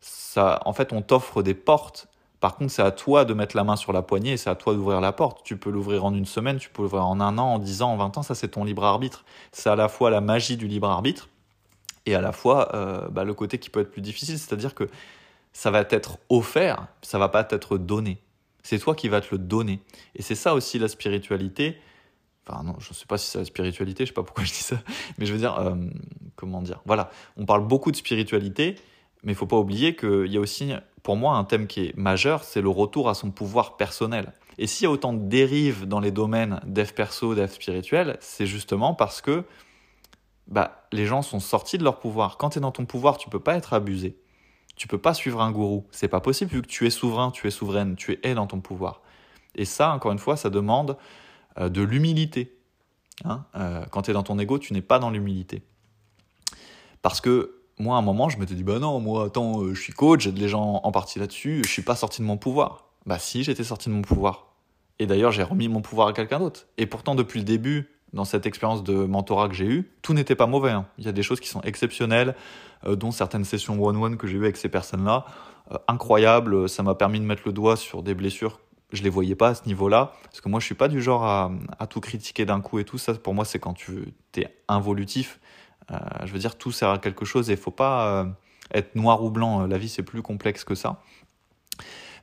Ça, en fait, on t'offre des portes par contre, c'est à toi de mettre la main sur la poignée c'est à toi d'ouvrir la porte. Tu peux l'ouvrir en une semaine, tu peux l'ouvrir en un an, en dix ans, en vingt ans, ça c'est ton libre arbitre. C'est à la fois la magie du libre arbitre et à la fois euh, bah, le côté qui peut être plus difficile, c'est-à-dire que ça va t'être offert, ça va pas t'être donné. C'est toi qui vas te le donner. Et c'est ça aussi la spiritualité. Enfin non, je ne sais pas si c'est la spiritualité, je sais pas pourquoi je dis ça, mais je veux dire, euh, comment dire? Voilà, on parle beaucoup de spiritualité, mais il faut pas oublier qu'il y a aussi pour moi, un thème qui est majeur, c'est le retour à son pouvoir personnel. Et s'il y a autant de dérives dans les domaines dev perso, dev spirituel, c'est justement parce que bah, les gens sont sortis de leur pouvoir. Quand tu es dans ton pouvoir, tu peux pas être abusé. Tu peux pas suivre un gourou. C'est pas possible vu que tu es souverain, tu es souveraine, tu es dans ton pouvoir. Et ça, encore une fois, ça demande euh, de l'humilité. Hein euh, quand tu es dans ton ego, tu n'es pas dans l'humilité. Parce que moi, à un moment, je m'étais dit, bah non, moi, attends, euh, je suis coach, j'aide les gens en partie là-dessus, je suis pas sorti de mon pouvoir. Bah si, j'étais sorti de mon pouvoir. Et d'ailleurs, j'ai remis mon pouvoir à quelqu'un d'autre. Et pourtant, depuis le début, dans cette expérience de mentorat que j'ai eue, tout n'était pas mauvais. Hein. Il y a des choses qui sont exceptionnelles, euh, dont certaines sessions one-one que j'ai eues avec ces personnes-là. Euh, incroyables, ça m'a permis de mettre le doigt sur des blessures je les voyais pas à ce niveau-là parce que moi je suis pas du genre à, à tout critiquer d'un coup et tout ça pour moi c'est quand tu es involutif je veux dire, tout sert à quelque chose et il faut pas euh, être noir ou blanc. La vie, c'est plus complexe que ça.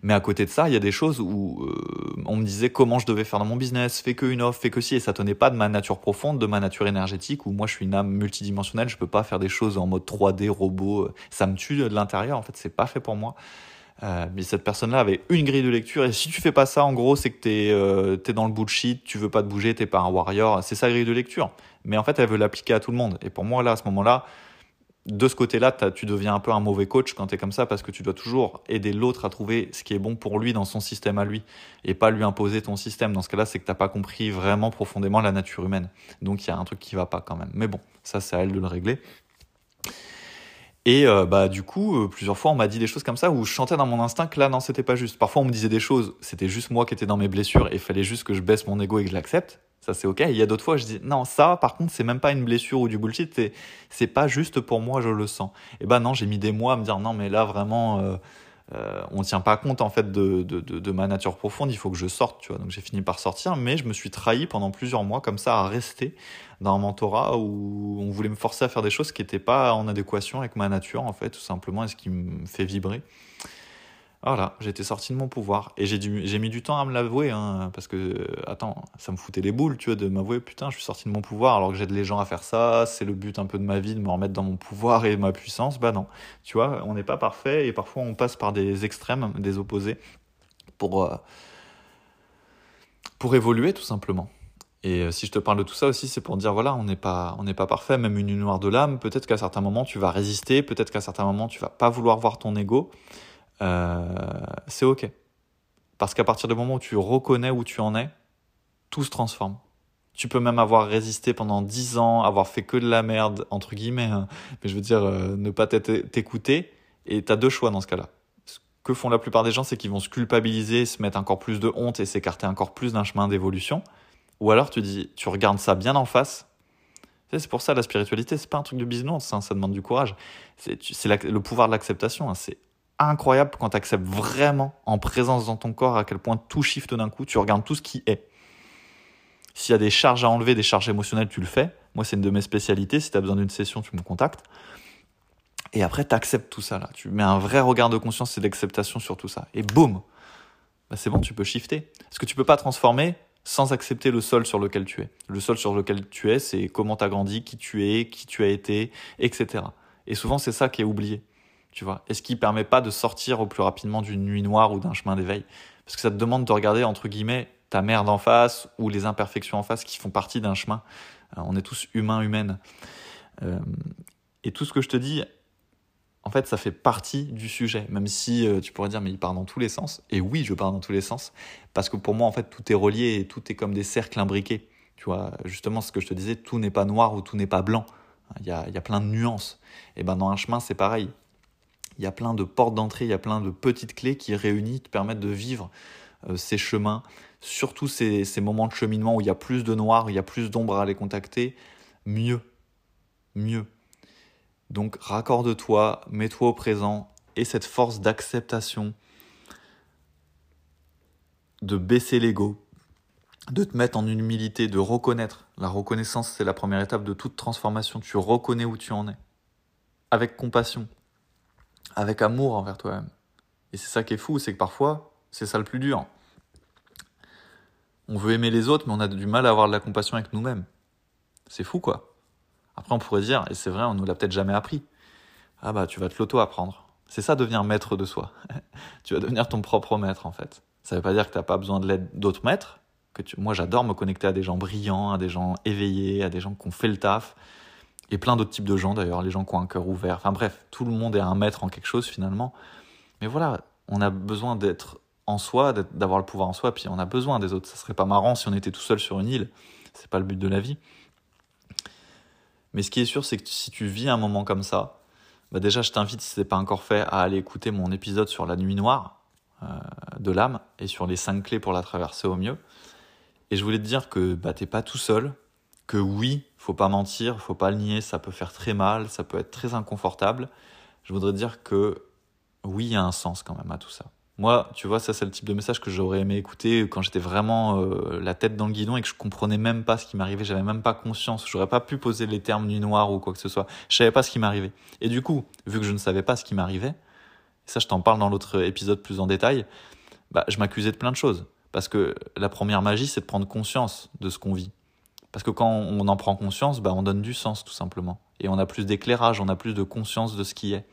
Mais à côté de ça, il y a des choses où euh, on me disait comment je devais faire dans mon business, fais que une offre, fais que si, et ça tenait pas de ma nature profonde, de ma nature énergétique, où moi je suis une âme multidimensionnelle, je peux pas faire des choses en mode 3D, robot, ça me tue de l'intérieur, en fait, c'est pas fait pour moi. Euh, mais cette personne-là avait une grille de lecture et si tu fais pas ça, en gros, c'est que t'es euh, es dans le bullshit, tu veux pas te bouger, t'es pas un warrior. C'est sa grille de lecture. Mais en fait, elle veut l'appliquer à tout le monde. Et pour moi, là, à ce moment-là, de ce côté-là, tu deviens un peu un mauvais coach quand tu es comme ça parce que tu dois toujours aider l'autre à trouver ce qui est bon pour lui dans son système à lui et pas lui imposer ton système. Dans ce cas-là, c'est que t'as pas compris vraiment profondément la nature humaine. Donc il y a un truc qui va pas quand même. Mais bon, ça c'est à elle de le régler. Et euh, bah du coup, euh, plusieurs fois, on m'a dit des choses comme ça où je chantais dans mon instinct que là, non, c'était pas juste. Parfois, on me disait des choses, c'était juste moi qui étais dans mes blessures et il fallait juste que je baisse mon ego et que je l'accepte. Ça, c'est ok. il y a d'autres fois, je dis non, ça, par contre, c'est même pas une blessure ou du bullshit. C'est c'est pas juste pour moi, je le sens. Et bah non, j'ai mis des mois à me dire non, mais là vraiment. Euh, euh, on tient pas compte en fait de, ma nature profonde, il faut que je sorte, tu vois. Donc j'ai fini par sortir, mais je me suis trahi pendant plusieurs mois comme ça à rester dans un mentorat où on voulait me forcer à faire des choses qui n'étaient pas en adéquation avec ma nature en fait, tout simplement, et ce qui me fait vibrer. Voilà, j'étais sorti de mon pouvoir. Et j'ai, mis du temps à me l'avouer, hein, parce que, attends, ça me foutait les boules, tu vois, de m'avouer, putain, je suis sorti de mon pouvoir alors que j'aide les gens à faire ça, c'est le but un peu de ma vie, de me remettre dans mon pouvoir et ma puissance. Bah non, tu vois, on n'est pas parfait et parfois on passe par des extrêmes, des opposés, pour, euh, pour évoluer tout simplement. Et euh, si je te parle de tout ça aussi, c'est pour dire voilà, on n'est pas, parfait. Même une noire de l'âme, peut-être qu'à certains moments tu vas résister, peut-être qu'à certains moments tu vas pas vouloir voir ton ego. Euh, c'est ok, parce qu'à partir du moment où tu reconnais où tu en es, tout se transforme. Tu peux même avoir résisté pendant dix ans, avoir fait que de la merde entre guillemets, hein. mais je veux dire euh, ne pas t'écouter. Et t'as deux choix dans ce cas-là. Ce que font la plupart des gens, c'est qu'ils vont se culpabiliser, se mettre encore plus de honte et s'écarter encore plus d'un chemin d'évolution. Ou alors tu dis, tu regardes ça bien en face. C'est pour ça la spiritualité, c'est pas un truc de bisounours, hein, ça demande du courage. C'est le pouvoir de l'acceptation. Hein. c'est incroyable quand tu acceptes vraiment en présence dans ton corps à quel point tout shift d'un coup. Tu regardes tout ce qui est. S'il y a des charges à enlever, des charges émotionnelles, tu le fais. Moi, c'est une de mes spécialités. Si tu as besoin d'une session, tu me contactes. Et après, tu acceptes tout ça. là. Tu mets un vrai regard de conscience et d'acceptation sur tout ça. Et boum, bah, c'est bon, tu peux shifter. Ce que tu peux pas transformer, sans accepter le sol sur lequel tu es. Le sol sur lequel tu es, c'est comment tu as grandi, qui tu es, qui tu as été, etc. Et souvent, c'est ça qui est oublié. Tu vois Et ce qui permet pas de sortir au plus rapidement d'une nuit noire ou d'un chemin d'éveil? Parce que ça te demande de regarder, entre guillemets, ta merde en face ou les imperfections en face qui font partie d'un chemin. Euh, on est tous humains, humaines. Euh, et tout ce que je te dis, en fait, ça fait partie du sujet, même si euh, tu pourrais dire, mais il part dans tous les sens. Et oui, je pars dans tous les sens, parce que pour moi, en fait, tout est relié et tout est comme des cercles imbriqués. Tu vois, justement, ce que je te disais, tout n'est pas noir ou tout n'est pas blanc. Il y, a, il y a plein de nuances. Et ben, dans un chemin, c'est pareil. Il y a plein de portes d'entrée, il y a plein de petites clés qui réunies te permettent de vivre euh, ces chemins, surtout ces, moments de cheminement où il y a plus de noir, où il y a plus d'ombre à les contacter, mieux. Mieux. Donc raccorde-toi, mets-toi au présent et cette force d'acceptation, de baisser l'ego, de te mettre en humilité, de reconnaître. La reconnaissance, c'est la première étape de toute transformation. Tu reconnais où tu en es. Avec compassion, avec amour envers toi-même. Et c'est ça qui est fou, c'est que parfois, c'est ça le plus dur. On veut aimer les autres, mais on a du mal à avoir de la compassion avec nous-mêmes. C'est fou, quoi. Après, on pourrait dire, et c'est vrai, on nous l'a peut-être jamais appris. Ah bah, tu vas te l'auto-apprendre. C'est ça, devenir maître de soi. (laughs) tu vas devenir ton propre maître, en fait. Ça veut pas dire que t'as pas besoin de l'aide d'autres maîtres. Que tu... Moi, j'adore me connecter à des gens brillants, à des gens éveillés, à des gens qui ont fait le taf. Et plein d'autres types de gens, d'ailleurs, les gens qui ont un cœur ouvert. Enfin bref, tout le monde est un maître en quelque chose, finalement. Mais voilà, on a besoin d'être en soi, d'avoir le pouvoir en soi, puis on a besoin des autres. Ça serait pas marrant si on était tout seul sur une île. C'est pas le but de la vie. Mais ce qui est sûr, c'est que si tu vis un moment comme ça, bah déjà, je t'invite, si ce n'est pas encore fait, à aller écouter mon épisode sur la nuit noire euh, de l'âme et sur les cinq clés pour la traverser au mieux. Et je voulais te dire que bah, t'es pas tout seul, que oui, faut pas mentir, faut pas le nier, ça peut faire très mal, ça peut être très inconfortable. Je voudrais dire que oui, il y a un sens quand même à tout ça. Moi, tu vois, ça c'est le type de message que j'aurais aimé écouter quand j'étais vraiment euh, la tête dans le guidon et que je comprenais même pas ce qui m'arrivait, j'avais même pas conscience, j'aurais pas pu poser les termes nuit noire ou quoi que ce soit. Je savais pas ce qui m'arrivait. Et du coup, vu que je ne savais pas ce qui m'arrivait, ça je t'en parle dans l'autre épisode plus en détail, bah je m'accusais de plein de choses parce que la première magie c'est de prendre conscience de ce qu'on vit. Parce que quand on en prend conscience, bah on donne du sens tout simplement et on a plus d'éclairage, on a plus de conscience de ce qui est.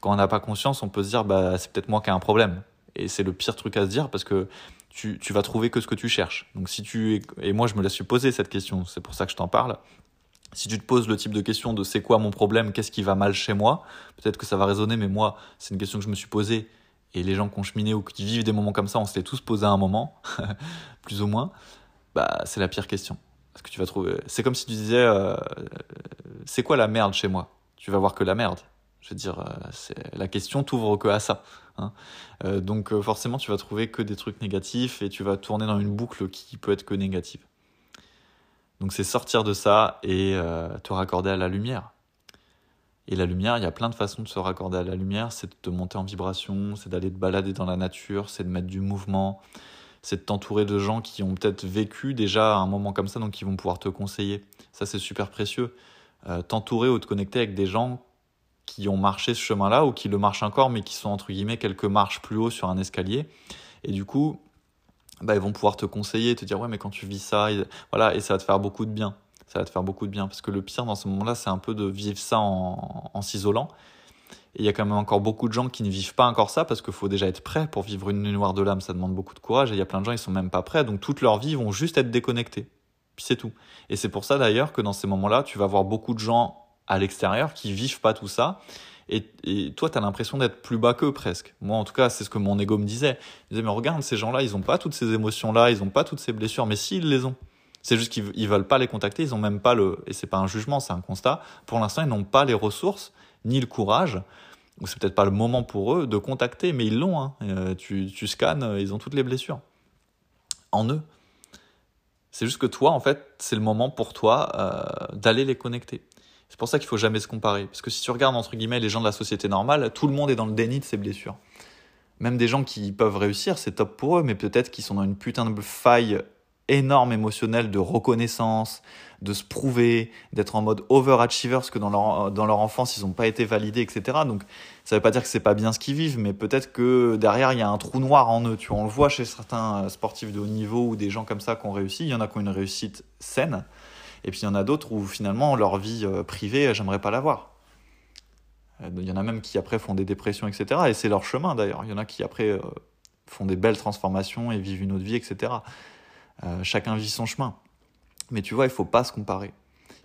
Quand on n'a pas conscience, on peut se dire bah c'est peut-être moi qui ai un problème et c'est le pire truc à se dire parce que tu, tu vas trouver que ce que tu cherches. Donc si tu et moi je me la suis posé cette question, c'est pour ça que je t'en parle. Si tu te poses le type de question de c'est quoi mon problème, qu'est-ce qui va mal chez moi, peut-être que ça va résonner, mais moi c'est une question que je me suis posée et les gens qui ont cheminé ou qui vivent des moments comme ça, on l'est tous posé à un moment, (laughs) plus ou moins. Bah c'est la pire question. Parce que tu vas trouver. C'est comme si tu disais euh, c'est quoi la merde chez moi? Tu vas voir que la merde. Je veux dire, euh, la question t'ouvre que à ça. Hein. Euh, donc euh, forcément, tu vas trouver que des trucs négatifs et tu vas tourner dans une boucle qui peut être que négative. Donc c'est sortir de ça et te raccorder à la lumière. Et la lumière, il y a plein de façons de se raccorder à la lumière. C'est de te monter en vibration, c'est d'aller te balader dans la nature, c'est de mettre du mouvement, c'est de t'entourer de gens qui ont peut-être vécu déjà un moment comme ça, donc qui vont pouvoir te conseiller. Ça, c'est super précieux. t'entourer ou te connecter avec des gens qui ont marché ce chemin-là ou qui le marchent encore, mais qui sont entre guillemets quelques marches plus haut sur un escalier. Et du coup, bah, ils vont pouvoir te conseiller, te dire ouais, mais quand tu vis ça, voilà, et ça va te faire beaucoup de bien. Ça va te faire beaucoup de bien parce que le pire dans ce moment-là, c'est un peu de vivre ça en s'isolant. Il y a quand même encore beaucoup de gens qui ne vivent pas encore ça parce qu'il faut déjà être prêt pour vivre une nuit noire de l'âme. Ça demande beaucoup de courage et il y a plein de gens ils sont même pas prêts. Donc toute leur vie ils vont juste être déconnectés. Puis c'est tout. Et c'est pour ça d'ailleurs que dans ces moments-là, tu vas voir beaucoup de gens à l'extérieur qui vivent pas tout ça. Et, toi, tu as l'impression d'être plus bas qu'eux presque. Moi, en tout cas, c'est ce que mon ego me disait. Il disait, mais regarde, ces gens-là, ils ont pas toutes ces émotions-là, ils ont pas toutes ces blessures, mais s'ils les ont. C'est juste qu'ils veulent pas les contacter, ils ont même pas le, et c'est pas un jugement, c'est un constat. Pour l'instant, ils n'ont pas les ressources, ni le courage, ou c'est peut-être pas le moment pour eux de contacter, mais ils l'ont. Hein. Euh, tu, tu scannes, ils ont toutes les blessures en eux. C'est juste que toi, en fait, c'est le moment pour toi euh, d'aller les connecter. C'est pour ça qu'il faut jamais se comparer. Parce que si tu regardes, entre guillemets, les gens de la société normale, tout le monde est dans le déni de ses blessures. Même des gens qui peuvent réussir, c'est top pour eux, mais peut-être qu'ils sont dans une putain de faille énorme émotionnelle de reconnaissance, de se prouver, d'être en mode overachievers, parce que dans leur, dans leur enfance, ils n'ont pas été validés, etc. Donc, ça ne veut pas dire que c'est pas bien ce qu'ils vivent, mais peut-être que derrière, il y a un trou noir en eux. Tu vois, on le voit chez certains sportifs de haut niveau ou des gens comme ça qui ont réussi. Il y en a qui ont une réussite saine, et puis il y en a d'autres où finalement, leur vie euh, privée, j'aimerais pas l'avoir. Euh, il y en a même qui après font des dépressions, etc. Et c'est leur chemin d'ailleurs. Il y en a qui après euh, font des belles transformations et vivent une autre vie, etc. chacun vit son chemin. Mais tu vois, il faut pas se comparer.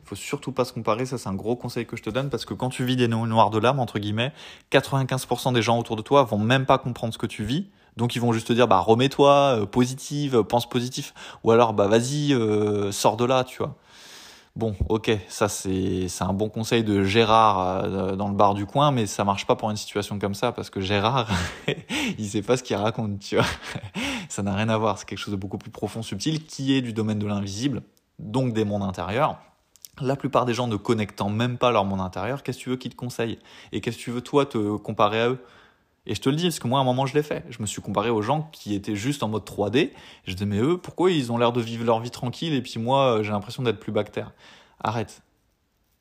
Il faut surtout pas se comparer, ça c'est un gros conseil que je te donne parce que quand tu vis des noirs de l'âme entre guillemets, 95% des gens autour de toi vont même pas comprendre ce que tu vis. Donc ils vont juste te dire bah remets-toi, euh, positive, pense positif ou alors bah vas-y, euh, sors de là, tu vois. Bon, ok, ça c'est un bon conseil de Gérard euh, dans le bar du coin, mais ça marche pas pour une situation comme ça parce que Gérard, (laughs) il sait pas ce qu'il raconte, tu vois. Ça n'a rien à voir, c'est quelque chose de beaucoup plus profond, subtil, qui est du domaine de l'invisible donc des mondes intérieurs. La plupart des gens ne connectant même pas leur monde intérieur, qu'est-ce que tu veux qu'ils te conseillent? Et qu'est-ce que tu veux toi te comparer à eux? Et je te le dis, parce que moi, à un moment, je l'ai fait. Je me suis comparé aux gens qui étaient juste en mode 3D. Je disais, mais eux, pourquoi ils ont l'air de vivre leur vie tranquille et puis moi, j'ai l'impression d'être plus bactère? Arrête.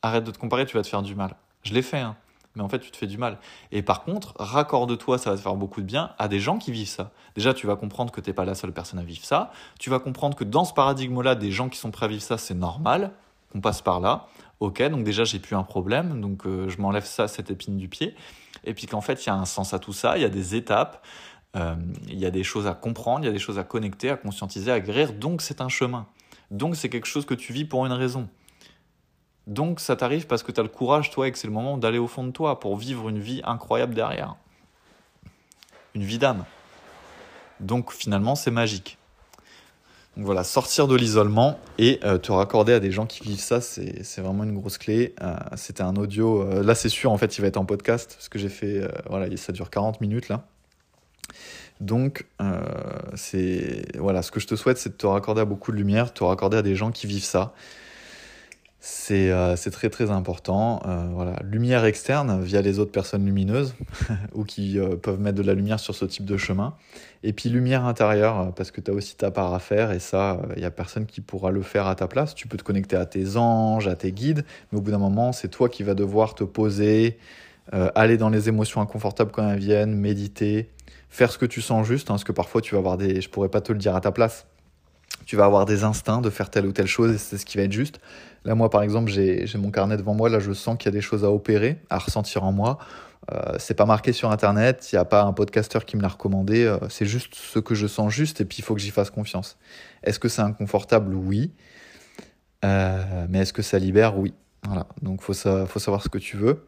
Arrête de te comparer, tu vas te faire du mal. Je l'ai fait, hein mais en fait tu te fais du mal. Et par contre, raccorde-toi, ça va te faire beaucoup de bien à des gens qui vivent ça. Déjà, tu vas comprendre que tu n'es pas la seule personne à vivre ça. Tu vas comprendre que dans ce paradigme-là, des gens qui sont prêts à vivre ça, c'est normal, qu'on passe par là. Ok, donc déjà j'ai plus un problème, donc euh, je m'enlève ça, cette épine du pied. Et puis qu'en fait, il y a un sens à tout ça, il y a des étapes, euh, il y a des choses à comprendre, il y a des choses à connecter, à conscientiser, à guérir. Donc c'est un chemin. Donc c'est quelque chose que tu vis pour une raison. Donc ça t'arrive parce que tu as le courage, toi, et que c'est le moment d'aller au fond de toi pour vivre une vie incroyable derrière. Une vie d'âme. Donc finalement, c'est magique. Donc voilà, sortir de l'isolement et euh, te raccorder à des gens qui vivent ça, c'est vraiment une grosse clé. Euh, c'était un audio, euh, là c'est sûr, en fait, il va être en podcast, parce que j'ai fait, voilà, ça dure 40 minutes là. Donc, c'est voilà, ce que je te souhaite, c'est de te raccorder à beaucoup de lumière, te raccorder à des gens qui vivent ça. Euh, c'est très très important. Euh, voilà. Lumière externe via les autres personnes lumineuses (laughs) ou qui euh, peuvent mettre de la lumière sur ce type de chemin. Et puis lumière intérieure parce que tu as aussi ta part à faire et ça, il n'y a personne qui pourra le faire à ta place. Tu peux te connecter à tes anges, à tes guides, mais au bout d'un moment, c'est toi qui vas devoir te poser, aller dans les émotions inconfortables quand elles viennent, méditer, faire ce que tu sens juste, hein, parce que parfois tu vas avoir des... Je pourrais pas te le dire à ta place tu vas avoir des instincts de faire telle ou telle chose et c'est ce qui va être juste. Là, moi, par exemple, j'ai mon carnet devant moi. Là, je sens qu'il y a des choses à opérer, à ressentir en moi. Euh, c'est pas marqué sur internet, il n'y a pas un podcasteur qui me l'a recommandé. Euh, c'est juste ce que je sens juste et puis il faut que j'y fasse confiance. Est-ce que c'est inconfortable? Oui. Euh, mais est-ce que ça libère? Oui. Voilà. Donc, faut, faut savoir ce que tu veux.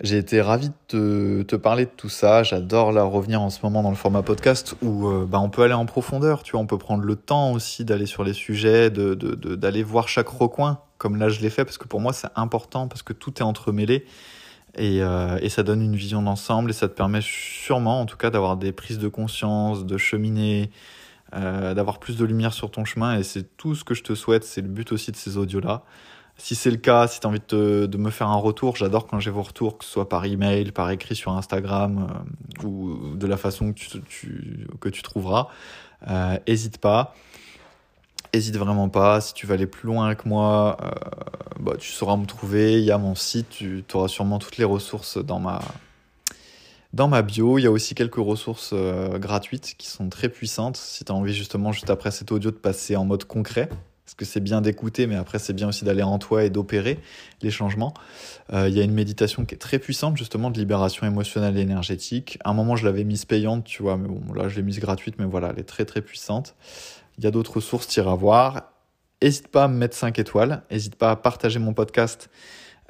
J'ai été ravi de te, parler de tout ça. J'adore la revenir en ce moment dans le format podcast où euh, bah, on peut aller en profondeur. Tu vois, on peut prendre le temps aussi d'aller sur les sujets, de, d'aller voir chaque recoin, comme là je l'ai fait, parce que pour moi c'est important, parce que tout est entremêlé. Et, euh, et ça donne une vision d'ensemble et ça te permet sûrement, en tout cas, d'avoir des prises de conscience, de cheminer, euh, d'avoir plus de lumière sur ton chemin. Et c'est tout ce que je te souhaite. C'est le but aussi de ces audios-là. Si c'est le cas, si tu as envie de, de, me faire un retour, j'adore quand j'ai vos retours, que ce soit par email, par écrit sur Instagram euh, ou de la façon que tu, que tu trouveras. Euh, hésite pas. Hésite vraiment pas. Si tu veux aller plus loin que moi, euh, bah, tu sauras me trouver. Il y a mon site, tu auras sûrement toutes les ressources dans ma, dans ma bio. Il y a aussi quelques ressources euh, gratuites qui sont très puissantes. Si tu as envie justement, juste après cet audio, de passer en mode concret, parce que c'est bien d'écouter, mais après c'est bien aussi d'aller en toi et d'opérer les changements. Euh, il y a une méditation qui est très puissante, justement, de libération émotionnelle et énergétique. À un moment, je l'avais mise payante, tu vois, mais bon, là, je l'ai mise gratuite, mais voilà, elle est très très puissante. Il y a d'autres sources, t'iras voir. N'hésite pas à me mettre 5 étoiles. N'hésite pas à partager mon podcast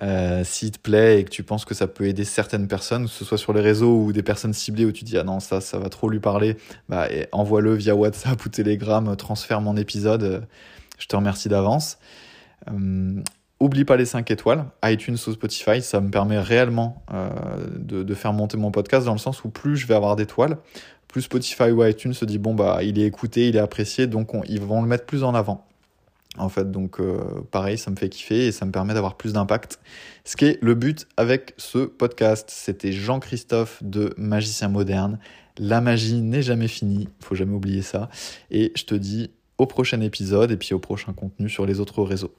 euh, s'il te plaît et que tu penses que ça peut aider certaines personnes, que ce soit sur les réseaux ou des personnes ciblées où tu dis ah non ça ça va trop lui parler, bah envoie-le via WhatsApp ou Telegram, transfère mon épisode. Je te remercie d'avance. Euh, oublie pas les 5 étoiles, iTunes ou Spotify, ça me permet réellement euh, de, faire monter mon podcast dans le sens où plus je vais avoir d'étoiles, plus Spotify ou iTunes se dit bon bah il est écouté, il est apprécié, donc ils vont le mettre plus en avant. En fait, donc euh, pareil, ça me fait kiffer et ça me permet d'avoir plus d'impact. Ce qui est le but avec ce podcast. C'était Jean-Christophe de Magicien Moderne. La magie n'est jamais finie, faut jamais oublier ça. Et je te dis au prochain épisode et puis au prochain contenu sur les autres réseaux.